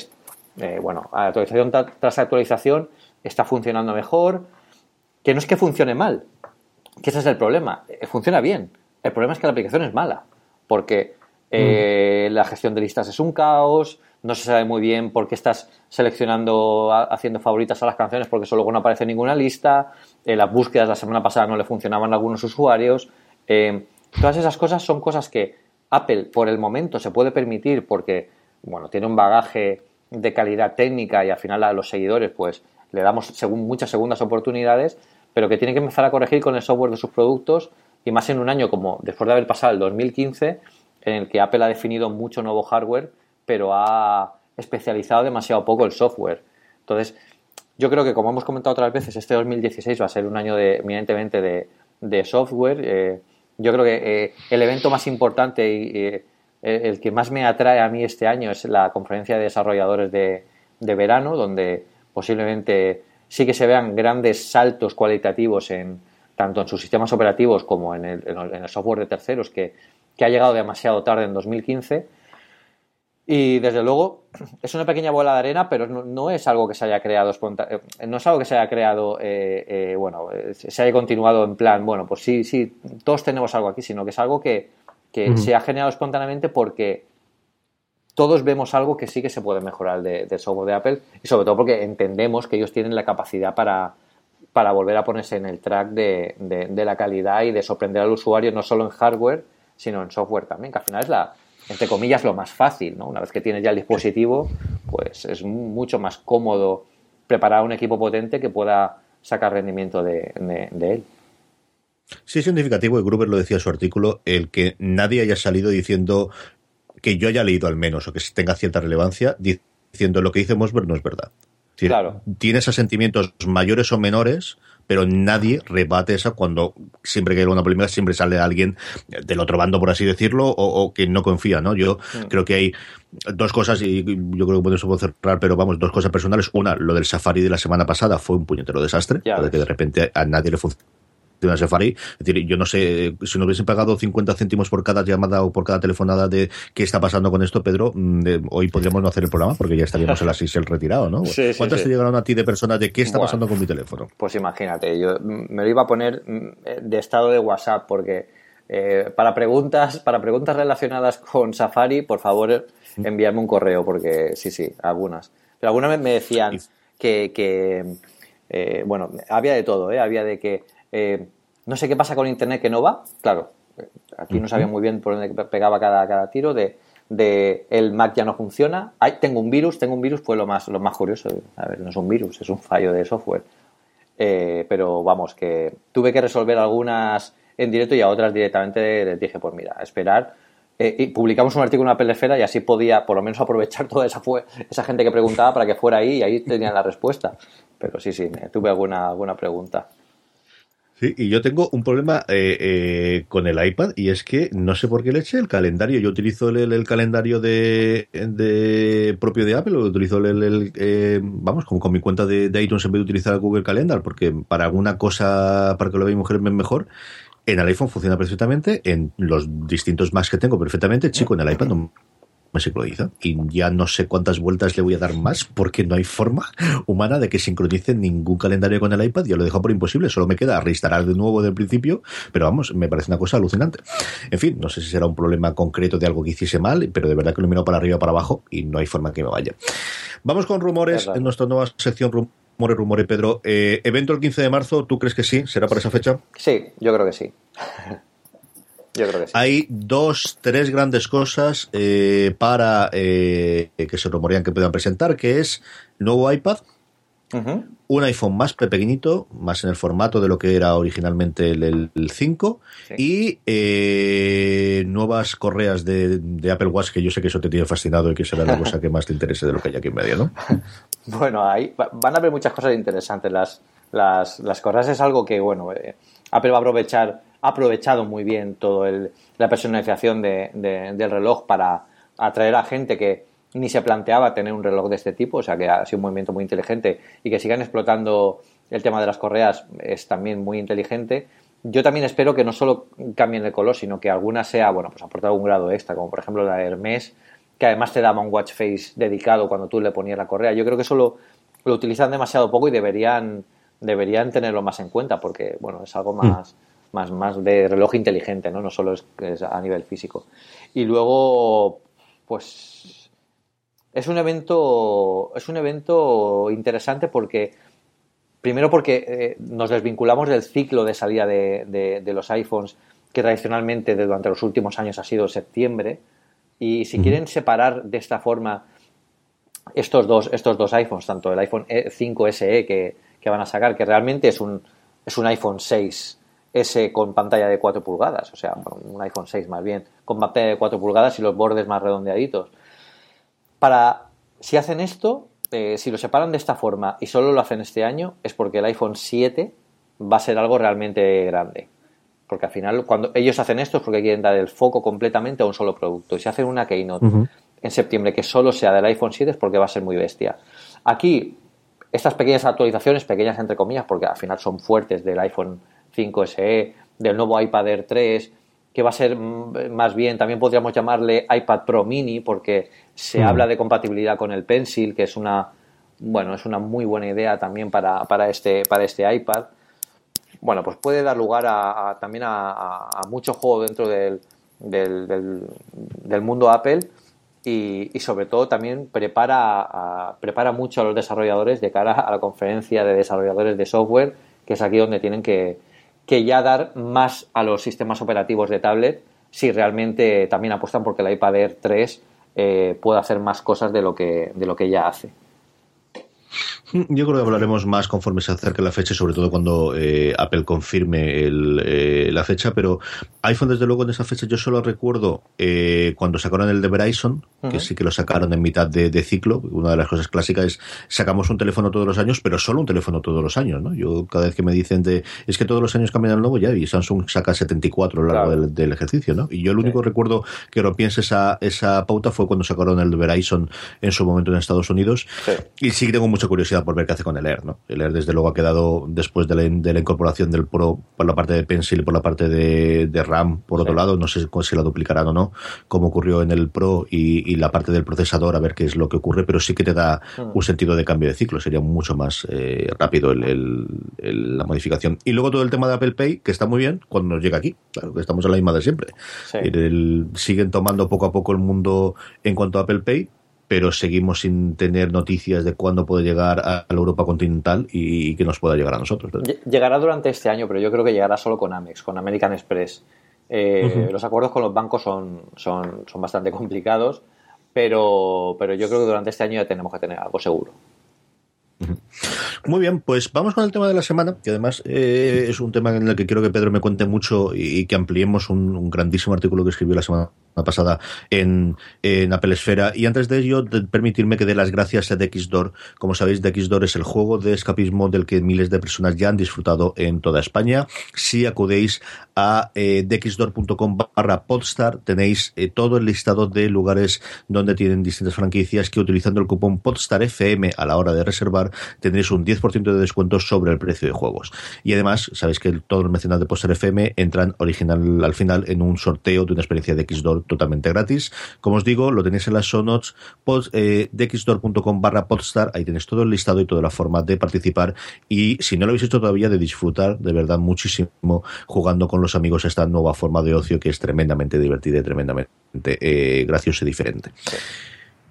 eh, bueno, actualización tras actualización está funcionando mejor, que no es que funcione mal, que ese es el problema, eh, funciona bien. El problema es que la aplicación es mala, porque mm. la gestión de listas es un caos, no se sabe muy bien por qué estás seleccionando, haciendo favoritas a las canciones porque eso luego no aparece en ninguna lista, eh, las búsquedas la semana pasada no le funcionaban a algunos usuarios. Eh, todas esas cosas son cosas que Apple por el momento se puede permitir porque, bueno, tiene un bagaje de calidad técnica y al final a los seguidores pues le damos según muchas segundas oportunidades, pero que tiene que empezar a corregir con el software de sus productos y más en un año como después de haber pasado el 2015 en el que Apple ha definido mucho nuevo hardware pero ha especializado demasiado poco el software. Entonces, yo creo que, como hemos comentado otras veces, este 2016 va a ser un año de, eminentemente de, software. Eh, yo creo que eh, el evento más importante y eh, el que más me atrae a mí este año es la conferencia de desarrolladores de, verano, donde posiblemente sí que se vean grandes saltos cualitativos en tanto en sus sistemas operativos como en el, software de terceros que, que ha llegado demasiado tarde en 2015 y desde luego es una pequeña bola de arena, pero no, es algo que se haya creado eh, no es algo que se haya creado, eh, eh, bueno, se haya continuado en plan, bueno, pues sí, sí, todos tenemos algo aquí, sino que es algo que, se ha generado espontáneamente porque todos vemos algo que sí que se puede mejorar del software de Apple y sobre todo porque entendemos que ellos tienen la capacidad para, para volver a ponerse en el track de, de la calidad y de sorprender al usuario no solo en hardware, sino en software también, que al final es la, entre comillas, lo más fácil, ¿no? Una vez que tienes ya el dispositivo, pues es mucho más cómodo preparar un equipo potente que pueda sacar rendimiento de, él. Sí, es significativo, y Gruber lo decía en su artículo, el que nadie haya salido diciendo que yo haya leído al menos, o que tenga cierta relevancia, diciendo lo que dice Mosberg no es verdad. claro. Tiene esos sentimientos mayores o menores, pero nadie rebate esa cuando siempre que hay una polémica siempre sale alguien del otro bando, por así decirlo, o, que no confía, ¿no? Yo creo que hay dos cosas, y yo creo que podemos cerrar, pero vamos, dos cosas personales. Una, lo del Safari de la semana pasada fue un puñetero desastre, de que de repente a nadie le funciona de Safari. Es decir, yo no sé, si nos hubiesen pagado 50 céntimos por cada llamada o por cada telefonada de qué está pasando con esto, Pedro, mm, hoy podríamos no hacer el programa porque ya estaríamos en la el retirado, ¿no? ¿Cuántas te llegaron a ti de personas de qué está pasando con mi teléfono? Pues imagínate, yo me lo iba a poner mm, de estado de WhatsApp porque eh, para preguntas para preguntas relacionadas con Safari, por favor, envíame un correo porque sí, sí, algunas. Pero algunas me decían que, que eh, bueno, había de todo, ¿eh? Había de que eh, no sé qué pasa con Internet que no va. Claro, aquí no sabía muy bien por dónde pegaba cada, cada tiro. De, de, el Mac ya no funciona. tengo un virus, tengo un virus, fue lo más, lo más curioso. A ver, no es un virus, es un fallo de software. Eh, pero vamos, que tuve que resolver algunas en directo y a otras directamente les dije, pues mira, esperar. Eh, y publicamos un artículo en la Pelesfera y así podía por lo menos aprovechar toda esa, esa gente que preguntaba para que fuera ahí y ahí tenían la respuesta. Pero sí, sí, tuve alguna, alguna pregunta. Sí, y yo tengo un problema eh, eh, con el iPad y es que no sé por qué le eché el calendario. Yo utilizo el, calendario de, de, propio de Apple o utilizo el, eh, vamos, como con mi cuenta de, iTunes en vez de utilizar el Google Calendar porque para alguna cosa, para que lo vea mi mujer mejor, en el iPhone funciona perfectamente, en los distintos Macs que tengo perfectamente, chico, en el iPad no me sincroniza. Y ya no sé cuántas vueltas le voy a dar más porque no hay forma humana de que sincronice ningún calendario con el iPad. Ya lo dejo por imposible. Solo me queda reinstalar de nuevo del principio. Pero vamos, me parece una cosa alucinante. En fin, no sé si será un problema concreto de algo que hiciese mal, pero de verdad que lo miro para arriba o para abajo y no hay forma que me vaya. Vamos con rumores en nuestra nueva sección Rumores, rumores, Pedro. Eh, evento el 15 de marzo, ¿tú crees que sí? ¿Será para esa fecha? Sí, yo creo que sí. Hay dos, tres grandes cosas eh, para eh, que se rumorean que puedan presentar, que es nuevo iPad, un iPhone más pequeñito, más en el formato de lo que era originalmente el, 5, y eh, nuevas correas de, Apple Watch, que yo sé que eso te tiene fascinado y que será la cosa que más te interese de lo que hay aquí en medio, ¿no? bueno, ahí van a haber muchas cosas interesantes. Las, las, las correas es algo que, bueno, Apple va a aprovechar ha aprovechado muy bien toda la personalización del reloj para atraer a gente que ni se planteaba tener un reloj de este tipo, o sea que ha sido un movimiento muy inteligente y que sigan explotando el tema de las correas es también muy inteligente. Yo también espero que no solo cambien de color, sino que alguna sea, bueno, pues aportar un grado extra, como por ejemplo la de Hermes, que además te daba un watch face dedicado cuando tú le ponías la correa. Yo creo que eso lo, utilizan demasiado poco y deberían, deberían tenerlo más en cuenta, porque, bueno, es algo más... Mm más, más de reloj inteligente, ¿no? No solo es, a nivel físico. Y luego, pues es un evento, es un evento interesante porque primero porque eh, nos desvinculamos del ciclo de salida de, de, los iPhones que tradicionalmente durante los últimos años ha sido septiembre y si quieren separar de esta forma estos dos, estos dos iPhones, tanto el iPhone 5 e, SE que, que van a sacar, que realmente es un, es un iPhone 6 ese con pantalla de 4 pulgadas, o sea, un iPhone 6 más bien, con pantalla de 4 pulgadas y los bordes más redondeaditos. Para, si hacen esto, eh, si lo separan de esta forma y solo lo hacen este año, es porque el iPhone 7 va a ser algo realmente grande. Porque al final, cuando ellos hacen esto es porque quieren dar el foco completamente a un solo producto. Y si hacen una keynote en septiembre que solo sea del iPhone 7 es porque va a ser muy bestia. Aquí, estas pequeñas actualizaciones, pequeñas entre comillas, porque al final son fuertes del iPhone 5 SE, del nuevo iPad Air 3, que va a ser mm, más bien, también podríamos llamarle iPad Pro Mini, porque se hmm. habla de compatibilidad con el Pencil, que es una, bueno, es una muy buena idea también para, para, este, para este iPad. Bueno, pues puede dar lugar a, también a, mucho juego dentro del, del, mundo Apple y, sobre todo también prepara, prepara mucho a los desarrolladores de cara a la conferencia de desarrolladores de software, que es aquí donde tienen que, que ya dar más a los sistemas operativos de tablet si realmente también apuestan porque el iPad Air 3 eh, puede hacer más cosas de lo que, de lo que ya hace. Yo creo que hablaremos más conforme se acerque la fecha, sobre todo cuando eh, Apple confirme eh, la fecha, pero iPhone desde luego en esa fecha yo solo recuerdo eh, cuando sacaron el de Verizon, que sí que lo sacaron en mitad de, ciclo, una de las cosas clásicas es sacamos un teléfono todos los años, pero solo un teléfono todos los años, ¿no? Yo cada vez que me dicen de, es que todos los años cambian el nuevo ya y Samsung saca 74 a lo largo del, ejercicio, ¿no? Y yo el único recuerdo que rompiese esa, esa pauta fue cuando sacaron el de Verizon en su momento en Estados Unidos y sí que tengo mucha curiosidad por ver qué hace con el Air. ¿no? El Air, desde luego, ha quedado después de la, incorporación del Pro por la parte de Pencil y por la parte de, RAM, por otro lado. No sé si la duplicarán o no, como ocurrió en el Pro y, la parte del procesador, a ver qué es lo que ocurre, pero sí que te da mm. un sentido de cambio de ciclo. Sería mucho más eh, rápido la modificación. Y luego todo el tema de Apple Pay, que está muy bien cuando nos llega aquí. Claro, que estamos en la misma de siempre. siguen tomando poco a poco el mundo en cuanto a Apple Pay, pero seguimos sin tener noticias de cuándo puede llegar a la Europa continental y, que nos pueda llegar a nosotros. Llegará durante este año, pero yo creo que llegará solo con Amex, con American Express. Eh, los acuerdos con los bancos son, son, son bastante complicados, pero, pero yo creo que durante este año ya tenemos que tener algo seguro. Muy bien, pues vamos con el tema de la semana, que además eh, es un tema en el que quiero que Pedro me cuente mucho y, que ampliemos un, grandísimo artículo que escribió la semana pasada en, en Apple Esfera. Y antes de ello, permitirme que dé las gracias a Dexdoor. Como sabéis, Dexdoor es el juego de escapismo del que miles de personas ya han disfrutado en toda España. Si acudéis a eh, dexdoor.com barra podstar, tenéis eh, todo el listado de lugares donde tienen distintas franquicias que utilizando el cupón podstarfm a la hora de reservar tendréis un 10% de descuento sobre el precio de juegos. Y además, sabéis que todos los mecenas de Poster FM entran original al final en un sorteo de una experiencia de Xdoor totalmente gratis. Como os digo, lo tenéis en las show notes eh, de xdoor.com barra podstar. Ahí tenéis todo el listado y toda la forma de participar. Y si no lo habéis hecho todavía, de disfrutar de verdad muchísimo jugando con los amigos esta nueva forma de ocio que es tremendamente divertida y tremendamente eh, graciosa y diferente.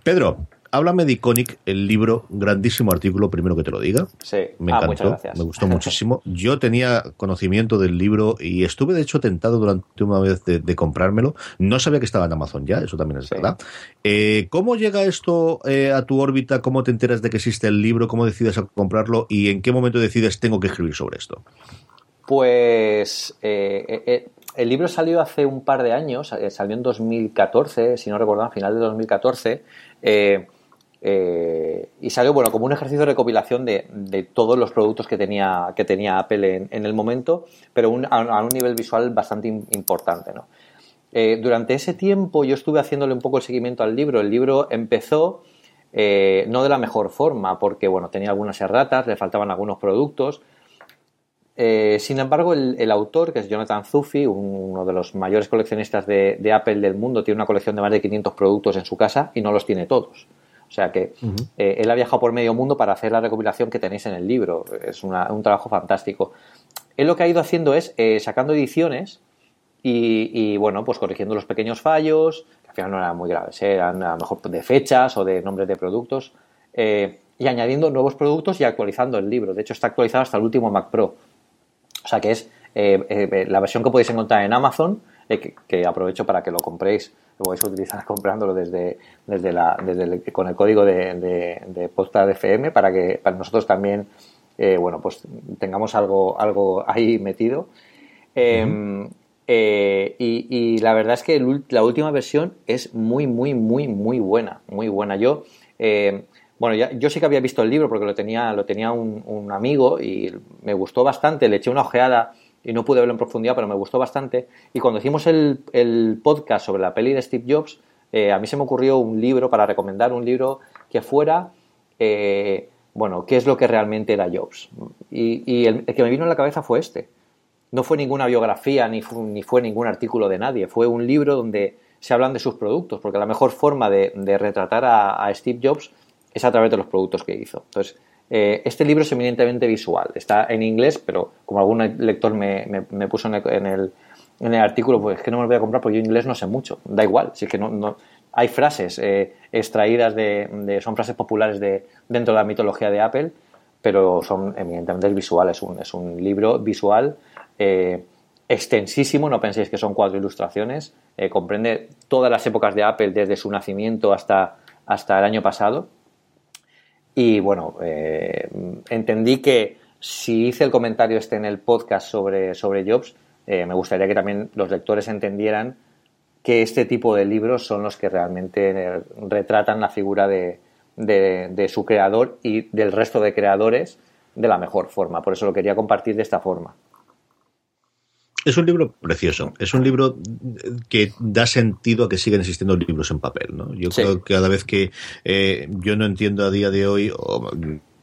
Pedro, Háblame de Iconic, el libro, grandísimo artículo, primero que te lo diga. Sí, me ah, encantó, me gustó muchísimo. Yo tenía conocimiento del libro y estuve de hecho tentado durante una vez de, comprármelo. No sabía que estaba en Amazon ya, eso también es verdad. Eh, ¿Cómo llega esto eh, a tu órbita? ¿Cómo te enteras de que existe el libro? ¿Cómo decides comprarlo? ¿Y en qué momento decides tengo que escribir sobre esto? Pues eh, el libro salió hace un par de años, salió en 2014, si no recuerdo, a final de 2014. Eh, y salió bueno como un ejercicio de recopilación de, todos los productos que tenía, que tenía Apple en, el momento, pero a, un nivel visual bastante importante. ¿no? Eh, durante ese tiempo yo estuve haciéndole un poco el seguimiento al libro. El libro empezó eh, no de la mejor forma, porque bueno, tenía algunas erratas, le faltaban algunos productos. Sin embargo, el, autor, que es Jonathan Zufi, uno de los mayores coleccionistas de, de Apple del mundo, tiene una colección de más de 500 productos en su casa y no los tiene todos. O sea que eh, él ha viajado por medio mundo para hacer la recopilación que tenéis en el libro. Es un trabajo fantástico. Él lo que ha ido haciendo es eh, sacando ediciones y, bueno, pues corrigiendo los pequeños fallos, que al final no eran muy graves, ¿eh? eran a lo mejor de fechas o de nombres de productos, y añadiendo nuevos productos y actualizando el libro. De hecho, está actualizado hasta el último Mac Pro. O sea que es la versión que podéis encontrar en Amazon, que aprovecho para que lo compréis. Lo a utilizar comprándolo desde, desde, la, desde con el código de, de, de FM para que para nosotros también eh, bueno pues tengamos algo algo ahí metido. Em, eh, y, la verdad es que la última versión es muy muy muy muy buena muy buena. Yo bueno, ya, yo sí que había visto el libro porque lo tenía, lo tenía un, un, amigo y me gustó bastante, le eché una ojeada y no pude verlo en profundidad, pero me gustó bastante. Y cuando hicimos el, podcast sobre la peli de Steve Jobs, eh, a mí se me ocurrió un libro para recomendar, un libro que fuera, eh, bueno, qué es lo que realmente era Jobs. Y, el, que me vino en la cabeza fue este. No fue ninguna biografía ni fue, ni fue ningún artículo de nadie, fue un libro donde se hablan de sus productos, porque la mejor forma de, retratar a Steve Jobs es a través de los productos que hizo. Entonces, eh, este libro es eminentemente visual, está en inglés, pero como algún lector me, puso en el, en, el, artículo, pues es que no me lo voy a comprar porque yo inglés no sé mucho, da igual, si es que no, hay frases eh, extraídas de, son frases populares de, dentro de la mitología de Apple, pero son eminentemente visuales, es un, libro visual eh, extensísimo, no penséis que son cuatro ilustraciones, comprende todas las épocas de Apple desde su nacimiento hasta, hasta el año pasado y bueno, eh, entendí que si hice el comentario este en el podcast sobre, sobre Jobs, eh, me gustaría que también los lectores entendieran que este tipo de libros son los que realmente eh, retratan la figura de, de, su creador y del resto de creadores de la mejor forma. Por eso lo quería compartir de esta forma. Es un libro precioso. Es un libro que da sentido a que siguen existiendo libros en papel. ¿no? Yo creo que cada vez que eh, yo no entiendo a día de hoy,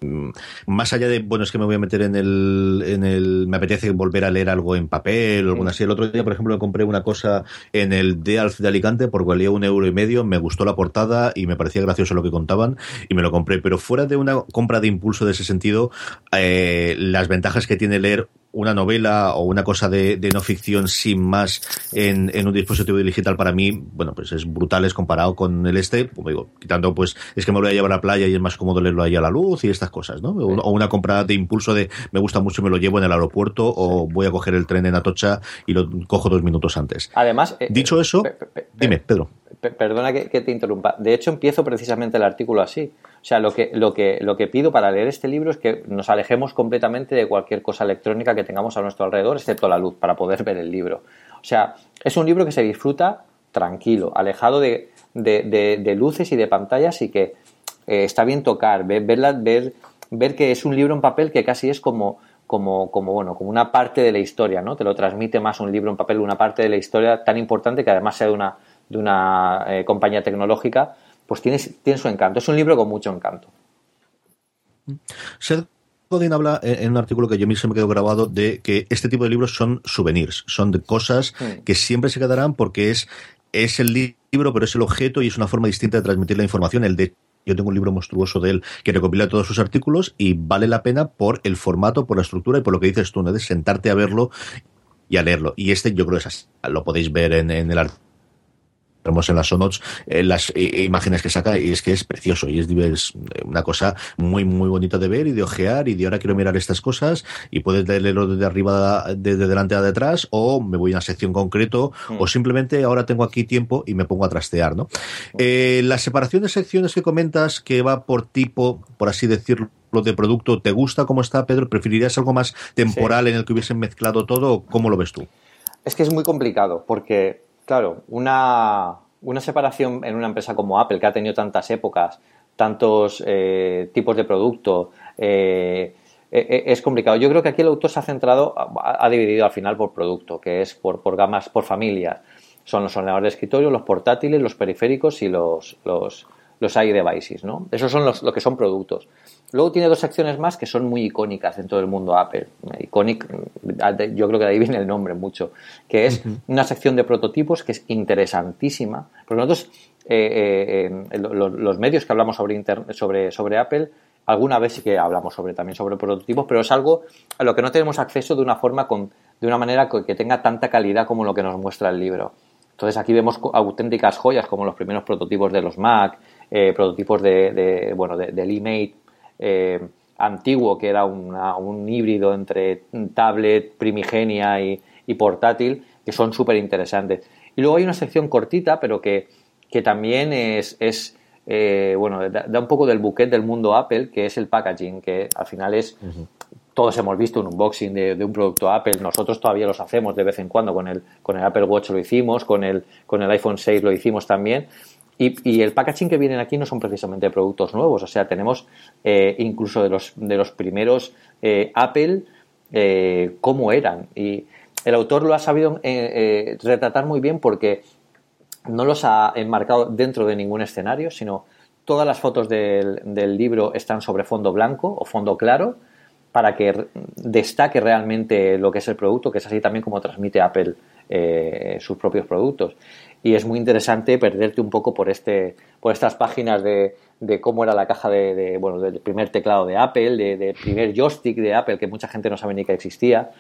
mm, más allá de, bueno, es que me voy a meter en el, en el, me apetece volver a leer algo en papel o alguna así. El otro día, por ejemplo, me compré una cosa en el de Alf de Alicante porque valía un euro y medio, me gustó la portada y me parecía gracioso lo que contaban y me lo compré. Pero fuera de una compra de impulso de ese sentido, eh, las ventajas que tiene leer una novela o una cosa de, no ficción sin más en, un dispositivo digital para mí, bueno, pues es brutal es comparado con el este, como digo, quitando pues es que me lo voy a llevar a la playa y es más cómodo leerlo ahí a la luz y estas cosas, ¿no? O, una compra de impulso de me gusta mucho me lo llevo en el aeropuerto o voy a coger el tren en Atocha y lo cojo dos minutos antes. Además, eh, dicho eso, dime, Pedro. Perdona que, te interrumpa. De hecho, empiezo precisamente el artículo así. O sea, lo que, lo, que, lo que pido para leer este libro es que nos alejemos completamente de cualquier cosa electrónica que tengamos a nuestro alrededor, excepto la luz, para poder ver el libro. O sea, es un libro que se disfruta tranquilo, alejado de, luces y de pantallas y que eh, está bien tocar, ver, ver, ver que es un libro en papel que casi es como, como, como, bueno, como una parte de la historia, ¿no? Te lo transmite más un libro en papel, una parte de la historia tan importante que además sea de una, de una eh, compañía tecnológica pues tiene, tiene su encanto. Es un libro con mucho encanto. Seth Godin habla en un artículo que yo mismo me quedo grabado de que este tipo de libros son souvenirs, son de cosas que siempre se quedarán porque es, es el libro, pero es el objeto y es una forma distinta de transmitir la información. El de yo tengo un libro monstruoso de él que recopila todos sus artículos y vale la pena por el formato, por la estructura y por lo que dices tú, ¿no? De sentarte a verlo y a leerlo. Y este yo creo que es así. Lo podéis ver en, en el artículo vemos en las sonots las eh, imágenes que saca y es que es precioso y es, es, una cosa muy muy bonita de ver y de ojear y de ahora quiero mirar estas cosas y puedes leerlo desde arriba desde delante a detrás o me voy a una sección concreto mm. o simplemente ahora tengo aquí tiempo y me pongo a trastear ¿no? Eh, la separación de secciones que comentas que va por tipo por así decirlo de producto, ¿te gusta cómo está, Pedro? ¿Preferirías algo más temporal sí. en el que hubiesen mezclado todo? ¿Cómo lo ves tú? Es que es muy complicado, porque Claro, una, una, separación en una empresa como Apple, que ha tenido tantas épocas, tantos eh, tipos de producto, eh, eh, es complicado. Yo creo que aquí el autor se ha centrado, ha, ha dividido al final por producto, que es por, por, gamas, por familias. Son los ordenadores de escritorio, los portátiles, los periféricos y los, los, los iDevices, ¿no? Esos son los, lo que son productos. Luego tiene dos secciones más que son muy icónicas dentro del mundo Apple. Iconic, yo creo que de ahí viene el nombre mucho, que es una sección de prototipos que es interesantísima. Porque nosotros, eh, eh, los, los, medios que hablamos sobre, sobre, sobre Apple, alguna vez sí que hablamos sobre, también sobre prototipos, pero es algo a lo que no tenemos acceso de una forma con, de una manera que tenga tanta calidad como lo que nos muestra el libro. Entonces aquí vemos auténticas joyas como los primeros prototipos de los Mac, eh, prototipos de, de, bueno, de, del eMate eh, antiguo, que era una, un híbrido entre tablet primigenia y, y portátil, que son súper interesantes. Y luego hay una sección cortita, pero que, que también es, es eh, bueno, da, da, un poco del buquet del mundo Apple, que es el packaging, que al final es... Uh -huh. Todos hemos visto un unboxing de, de, un producto Apple, nosotros todavía los hacemos de vez en cuando, con el, con el Apple Watch lo hicimos, con el, con el iPhone 6 lo hicimos también, y, y, el packaging que vienen aquí no son precisamente productos nuevos, o sea, tenemos eh, incluso de los, de los primeros eh, Apple eh, cómo eran. Y el autor lo ha sabido eh, retratar muy bien porque no los ha enmarcado dentro de ningún escenario, sino todas las fotos del, del libro están sobre fondo blanco o fondo claro para que destaque realmente lo que es el producto, que es así también como transmite Apple eh, sus propios productos y es muy interesante perderte un poco por este por estas páginas de, de cómo era la caja de, de, bueno del primer teclado de Apple del de primer joystick de Apple que mucha gente no sabe ni que existía.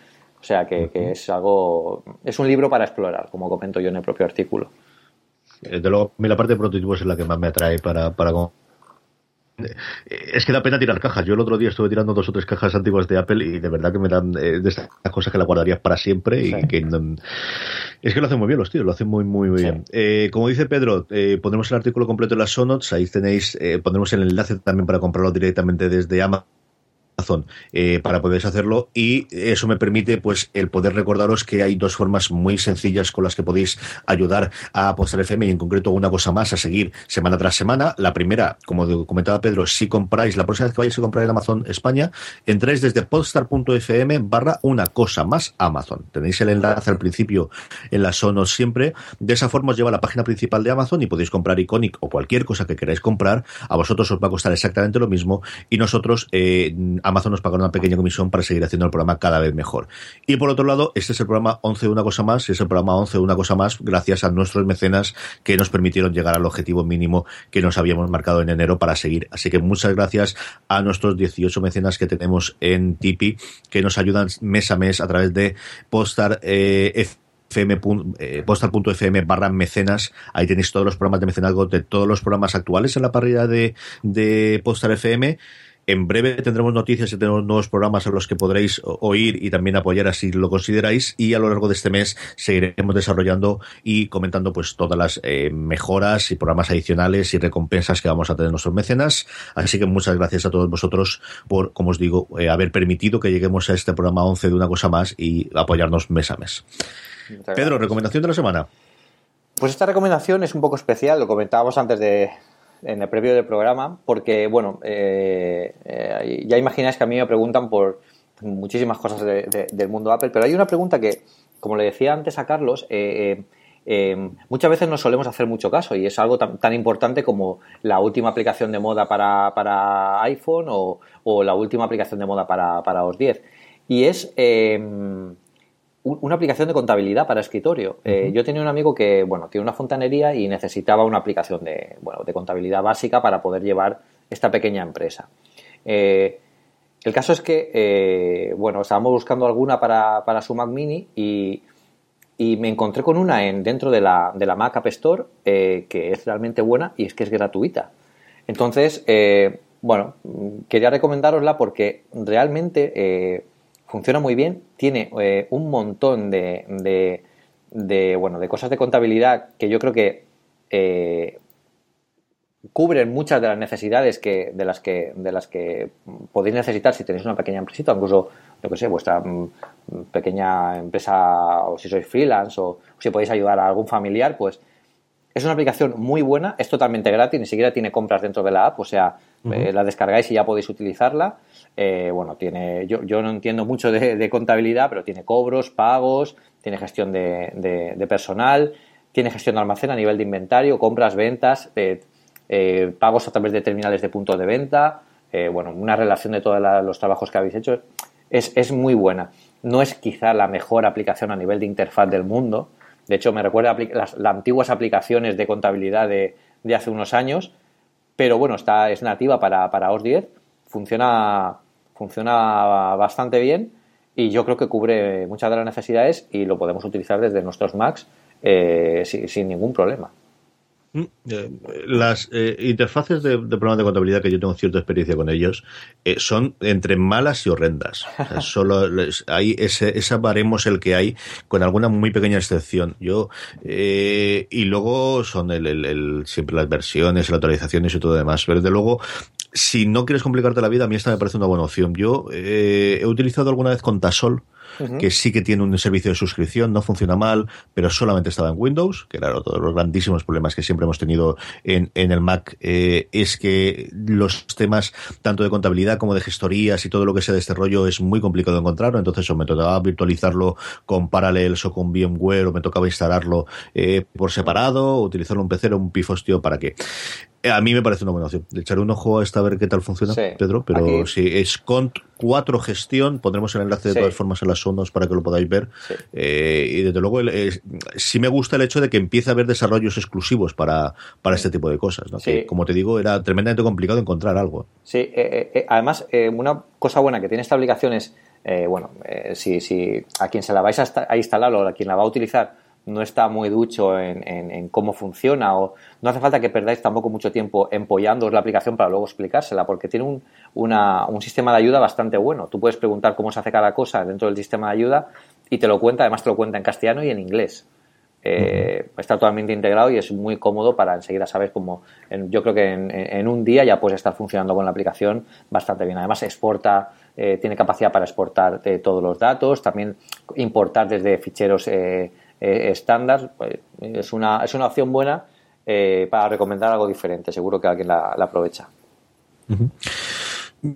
O sea que, que, es algo es un libro para explorar como comento yo en el propio artículo. De luego la parte de prototipos es la que más me atrae para, para es que da pena tirar cajas. Yo el otro día estuve tirando dos o tres cajas antiguas de Apple y de verdad que me dan eh, de estas cosas que la guardarías para siempre y que no, es que lo hacen muy bien los tíos, lo hacen muy muy, muy sí. bien. Eh, como dice Pedro, eh, pondremos el artículo completo en las sonots, ahí tenéis, eh, pondremos el enlace también para comprarlo directamente desde Amazon Amazon eh, para poder hacerlo y eso me permite pues el poder recordaros que hay dos formas muy sencillas con las que podéis ayudar a Postar FM y en concreto una cosa más a seguir semana tras semana. La primera, como comentaba Pedro, si compráis, la próxima vez que vayáis a comprar en Amazon España, entráis desde podstar.fm barra una cosa más Amazon. Tenéis el enlace al principio en las sonos siempre. De esa forma os lleva a la página principal de Amazon y podéis comprar Iconic o cualquier cosa que queráis comprar. A vosotros os va a costar exactamente lo mismo y nosotros eh, Amazon nos paga una pequeña comisión para seguir haciendo el programa cada vez mejor. Y por otro lado, este es el programa 11 una cosa más, y es el programa 11 una cosa más gracias a nuestros mecenas que nos permitieron llegar al objetivo mínimo que nos habíamos marcado en enero para seguir. Así que muchas gracias a nuestros 18 mecenas que tenemos en Tipi, que nos ayudan mes a mes a través de Postar eh, postal.fm barra mecenas ahí tenéis todos los programas de mecenazgo de todos los programas actuales en la parrilla de, de Postal FM en breve tendremos noticias y tenemos nuevos programas a los que podréis oír y también apoyar así lo consideráis y a lo largo de este mes seguiremos desarrollando y comentando pues todas las eh, mejoras y programas adicionales y recompensas que vamos a tener nuestros mecenas. Así que muchas gracias a todos vosotros por, como os digo, eh, haber permitido que lleguemos a este programa 11 de una cosa más y apoyarnos mes a mes. Pedro, recomendación de la semana. Pues esta recomendación es un poco especial, lo comentábamos antes de, en el previo del programa, porque, bueno, eh, eh, ya imagináis que a mí me preguntan por muchísimas cosas de, de, del mundo Apple, pero hay una pregunta que, como le decía antes a Carlos, eh, muchas veces no solemos hacer mucho caso y es algo tan, importante como la última aplicación de moda para, iPhone o, la última aplicación de moda para, para OS 10. Y es una aplicación de contabilidad para escritorio. Eh, yo tenía un amigo que, bueno, tiene una fontanería y necesitaba una aplicación de, bueno, de contabilidad básica para poder llevar esta pequeña empresa. el caso es que, bueno, estábamos buscando alguna para, para su Mac Mini y y me encontré con una en, dentro de la, de la Mac App Store eh, que es realmente buena y es que es gratuita. Entonces, eh, bueno, quería recomendarosla porque realmente eh, funciona muy bien, tiene un montón de, de, bueno, de cosas de contabilidad que yo creo que cubren muchas de las necesidades que, de, las que, de las que podéis necesitar si tenéis una pequeña empresita, incluso, lo que sé, vuestra mm, pequeña empresa o si sois freelance o, si podéis ayudar a algún familiar, pues es una aplicación muy buena, es totalmente gratis, ni siquiera tiene compras dentro de la app, o sea, eh, la descargáis y ya podéis utilizarla. Eh, bueno, tiene, yo, yo, no entiendo mucho de, contabilidad, pero tiene cobros, pagos, tiene gestión de, personal, tiene gestión de almacén a nivel de inventario, compras, ventas, eh, pagos a través de terminales de puntos de venta, bueno, una relación de todos los trabajos que habéis hecho. Es, es muy buena no es quizá la mejor aplicación a nivel de interfaz del mundo. De hecho, me recuerda las, antiguas aplicaciones de contabilidad de, hace unos años, pero bueno, está, es nativa para, para OS 10, funciona, funciona bastante bien y yo creo que cubre muchas de las necesidades y lo podemos utilizar desde nuestros Macs eh, sin ningún problema. Mm, eh, las eh, interfaces de, programas de contabilidad que yo tengo cierta experiencia con ellos eh, son entre malas y horrendas. solo hay ese, baremos el que hay con alguna muy pequeña excepción. Yo y luego son el, siempre las versiones, las actualizaciones y todo lo demás. Pero desde luego si no quieres complicarte la vida, a mí esta me parece una buena opción. Yo he utilizado alguna vez que sí que tiene un servicio de suscripción, no funciona mal, pero solamente estaba en Windows, que claro, todos los grandísimos problemas que siempre hemos tenido en, en el Mac eh, es que los temas tanto de contabilidad como de gestorías y todo lo que sea de este rollo es muy complicado de encontrarlo, entonces o me tocaba virtualizarlo con Parallels o con VMware o me tocaba instalarlo eh, por separado, o utilizarlo en un PC o un pifostio para que eh, a mí me parece una buena opción. Le echaré un ojo a esta a ver qué tal funciona, Pedro, pero si es con cuatro gestión, pondremos el enlace de todas formas en las para que lo podáis ver. Eh, y desde luego, sí me gusta el hecho de que empiece a haber desarrollos exclusivos para, para este tipo de cosas. ¿no? Que, como te digo, era tremendamente complicado encontrar algo. Sí, eh, además, una cosa buena que tiene esta aplicación es, bueno, si, si a quien se la vais a, a instalar o a quien la va a utilizar, no está muy ducho en, cómo funciona o no hace falta que perdáis tampoco mucho tiempo empollando la aplicación para luego explicársela porque tiene un, un sistema de ayuda bastante bueno. Tú puedes preguntar cómo se hace cada cosa dentro del sistema de ayuda y te lo cuenta, además te lo cuenta en castellano y en inglés. Eh, está totalmente integrado y es muy cómodo para enseguida saber cómo. yo creo que en, un día ya puedes estar funcionando con la aplicación bastante bien. Además, exporta, eh, tiene capacidad para exportar eh, todos los datos, también importar desde ficheros eh, estándar, pues, es, una, es una opción buena eh, para recomendar algo diferente. Seguro que alguien la, aprovecha.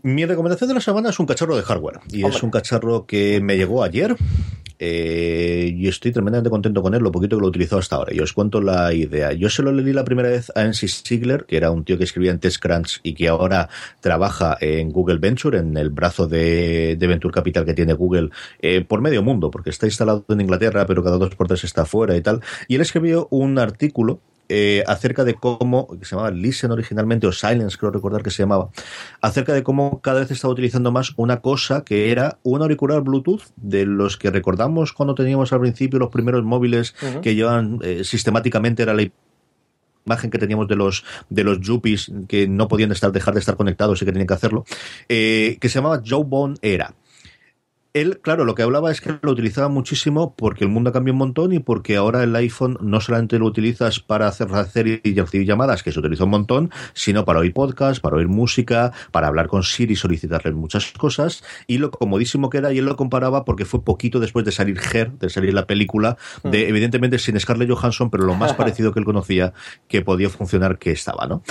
Mi recomendación de la semana es un cacharro de hardware. Y es un cacharro que me llegó ayer. Eh, y estoy tremendamente contento con él, lo poquito que lo he utilizado hasta ahora. Y os cuento la idea. Yo se lo leí la primera vez a Nancy Sigler, que era un tío que escribía en TestCrunch y que ahora trabaja en Google Venture, en el brazo de, Venture Capital que tiene Google eh, por medio mundo, porque está instalado en Inglaterra, pero cada dos por tres está fuera y tal. Y él escribió un artículo eh, acerca de cómo, que se llamaba Listen originalmente, o Silence, creo recordar que se llamaba, acerca de cómo cada vez estaba utilizando más una cosa que era un auricular Bluetooth, de los que recordamos cuando teníamos al principio los primeros móviles que llevan eh, sistemáticamente, era la imagen que teníamos de los de los Juppies que no podían estar dejar de estar conectados y que tenían que hacerlo, eh, que se llamaba Joe Bone Era él, claro, lo que hablaba es que lo utilizaba muchísimo porque el mundo cambió un montón y porque ahora el iPhone no solamente lo utilizas para hacer, hacer y recibir llamadas, que se utiliza un montón, sino para oír podcast, para oír música, para hablar con Siri y solicitarle muchas cosas. Y lo comodísimo que era, y él lo comparaba porque fue poquito después de salir Her, de salir la película, de hmm. evidentemente sin Scarlett Johansson, pero lo más parecido que él conocía que podía funcionar que estaba, ¿no?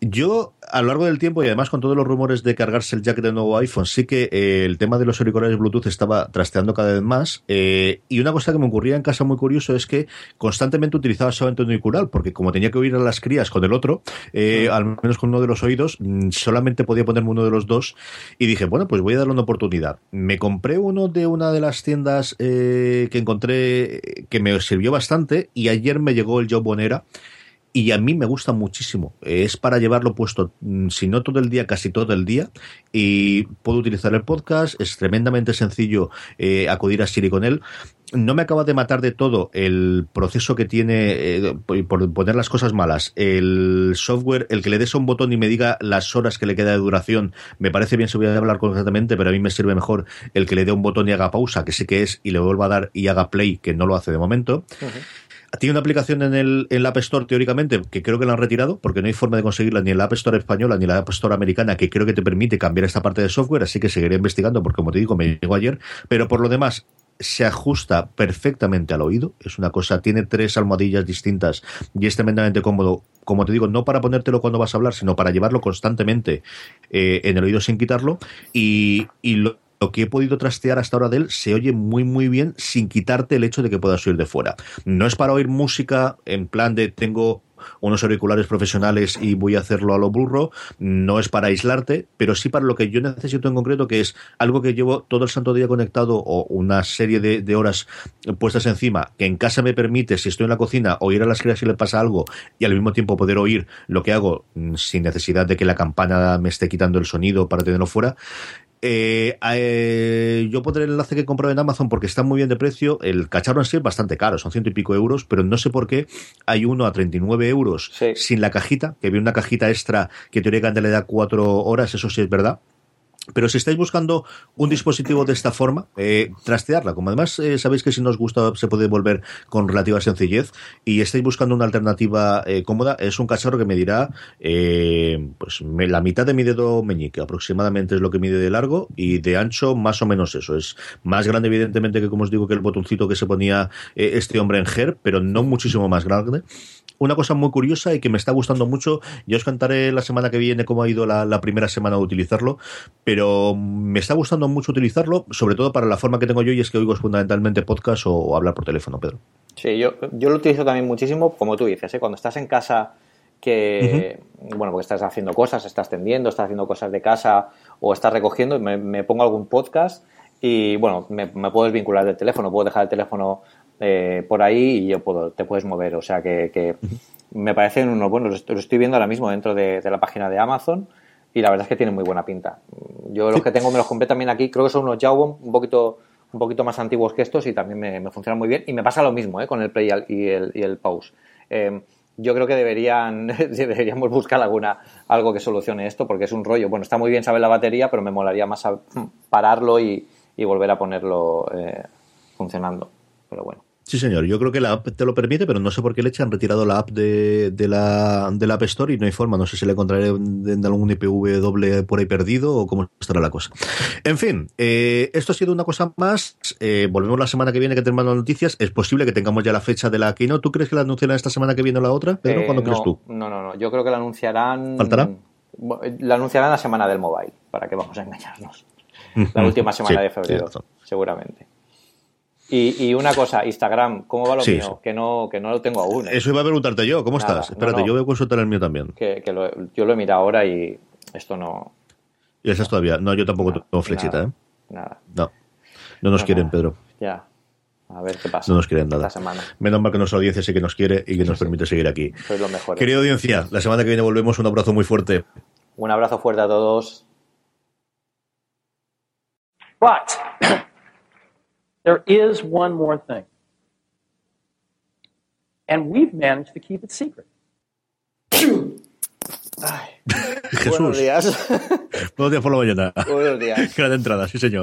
Yo a lo largo del tiempo y además con todos los rumores de cargarse el jack del nuevo iPhone, sí que eh, el tema de los auriculares Bluetooth estaba trasteando cada vez más. Eh, y una cosa que me ocurría en casa muy curioso es que constantemente utilizaba solamente un auricular, porque como tenía que oír a las crías con el otro, eh, al menos con uno de los oídos, mm, solamente podía ponerme uno de los dos. Y dije, bueno, pues voy a darle una oportunidad. Me compré uno de una de las tiendas que encontré que me sirvió bastante y ayer me llegó el Joe Bonera y a mí me gusta muchísimo. Es para llevarlo puesto, mm, si no todo el día, casi todo el día, y puedo utilizar el podcast, es tremendamente sencillo eh, acudir a Siri con él. No me acaba de matar de todo el proceso que tiene, eh, por poner las cosas malas, el software, el que le des un botón y me diga las horas que le queda de duración, me parece bien si voy a hablar concretamente, pero a mí me sirve mejor el que le dé un botón y haga pausa, que sé que es, y le vuelva a dar y haga play, que no lo hace de momento. Tiene una aplicación en el, en la App Store, teóricamente, que creo que la han retirado, porque no hay forma de conseguirla ni en la App Store española ni en la App Store americana, que creo que te permite cambiar esta parte de software, así que seguiré investigando, porque como te digo, me llegó ayer. Pero por lo demás, se ajusta perfectamente al oído. Es una cosa, tiene tres almohadillas distintas y es tremendamente cómodo. Como te digo, no para ponértelo cuando vas a hablar, sino para llevarlo constantemente eh, en el oído sin quitarlo. Y, y lo, lo que he podido trastear hasta ahora de él se oye muy muy bien sin quitarte el hecho de que puedas oír de fuera. No es para oír música en plan de tengo unos auriculares profesionales y voy a hacerlo a lo burro, no es para aislarte, pero sí para lo que yo necesito en concreto, que es algo que llevo todo el santo día conectado o una serie de, horas puestas encima, que en casa me permite, si estoy en la cocina, oír a las crías si le pasa algo y al mismo tiempo poder oír lo que hago mm, sin necesidad de que la campana me esté quitando el sonido para tenerlo fuera. Eh, eh, yo pondré el enlace que compré en Amazon porque está muy bien de precio. El cacharro en sí es bastante caro, son ciento y pico euros, pero no sé por qué hay uno a 39 euros sin la cajita, que viene una cajita extra que teóricamente le da cuatro horas, eso sí es verdad. Pero si estáis buscando un dispositivo de esta forma, eh, trastearla. Como además eh, sabéis que si nos gusta se puede volver con relativa sencillez y estáis buscando una alternativa eh, cómoda, es un cacharro que me dirá eh, pues la mitad de mi dedo meñique, aproximadamente es lo que mide de largo y de ancho más o menos eso. Es más grande evidentemente que como os digo que el botoncito que se ponía este hombre en GER, pero no muchísimo más grande una cosa muy curiosa y que me está gustando mucho. Ya os contaré la semana que viene cómo ha ido la, primera semana de utilizarlo, pero me está gustando mucho utilizarlo, sobre todo para la forma que tengo yo y es que oigo fundamentalmente podcast o, hablar por teléfono, Pedro. Sí, yo, yo lo utilizo también muchísimo, como tú dices, ¿eh? cuando estás en casa que, bueno, porque estás haciendo cosas, estás tendiendo, estás haciendo cosas de casa o estás recogiendo, me, me pongo algún podcast y, bueno, me, me puedo desvincular del teléfono, puedo dejar el teléfono eh, por ahí y yo puedo, te puedes mover. O sea que, me parecen unos buenos. Lo estoy viendo ahora mismo dentro de, la página de Amazon y la verdad es que tienen muy buena pinta. Yo los que tengo me los compré también aquí, creo que son unos Jawbone un poquito un poquito más antiguos que estos y también me, funcionan muy bien. Y me pasa lo mismo ¿eh? con el play y el, y el pause. Eh, yo creo que deberían deberíamos buscar alguna algo que solucione esto porque es un rollo. Bueno, está muy bien saber la batería, pero me molaría más pararlo y, y volver a ponerlo eh, funcionando. Pero bueno. Sí, señor. Yo creo que la app te lo permite, pero no sé por qué le han retirado la app de, la, de la App Store y no hay forma. No sé si le encontraré en algún IPv doble por ahí perdido o cómo estará la cosa. En fin, eh, esto ha sido una cosa más. Eh, volvemos la semana que viene que tenemos las noticias. Es posible que tengamos ya la fecha de la Keynote. ¿Tú crees que la anunciarán esta semana que viene o la otra? Pero ¿cuándo eh, crees tú? No, no, no. Yo creo que la anunciarán. ¿Faltará? La anunciarán la semana del mobile, para que vamos a engañarnos. La última semana de febrero, seguramente. Y, una cosa, Instagram, ¿cómo va lo mío? Que no, que no lo tengo aún. ¿eh? Eso iba a preguntarte yo, ¿cómo estás? Espérate, yo voy a consultar el mío también. Que, yo lo he mirado ahora y esto no. ¿Y estás todavía? No, yo tampoco tengo flechita, ¿eh? Nada. No. No nos quieren, Pedro. Ya. A ver qué pasa. No nos quieren nada. Menos mal que nuestra audiencia sí que nos quiere y que nos permite seguir aquí. Soy lo mejor. Querida audiencia, la semana que viene volvemos. Un abrazo muy fuerte. Un abrazo fuerte a todos. There is one more thing. And we've managed to keep it secret. Ay. Jesús. Buenos días. Buenos días por la mañana. Buenos días. Gran entrada, sí, señor.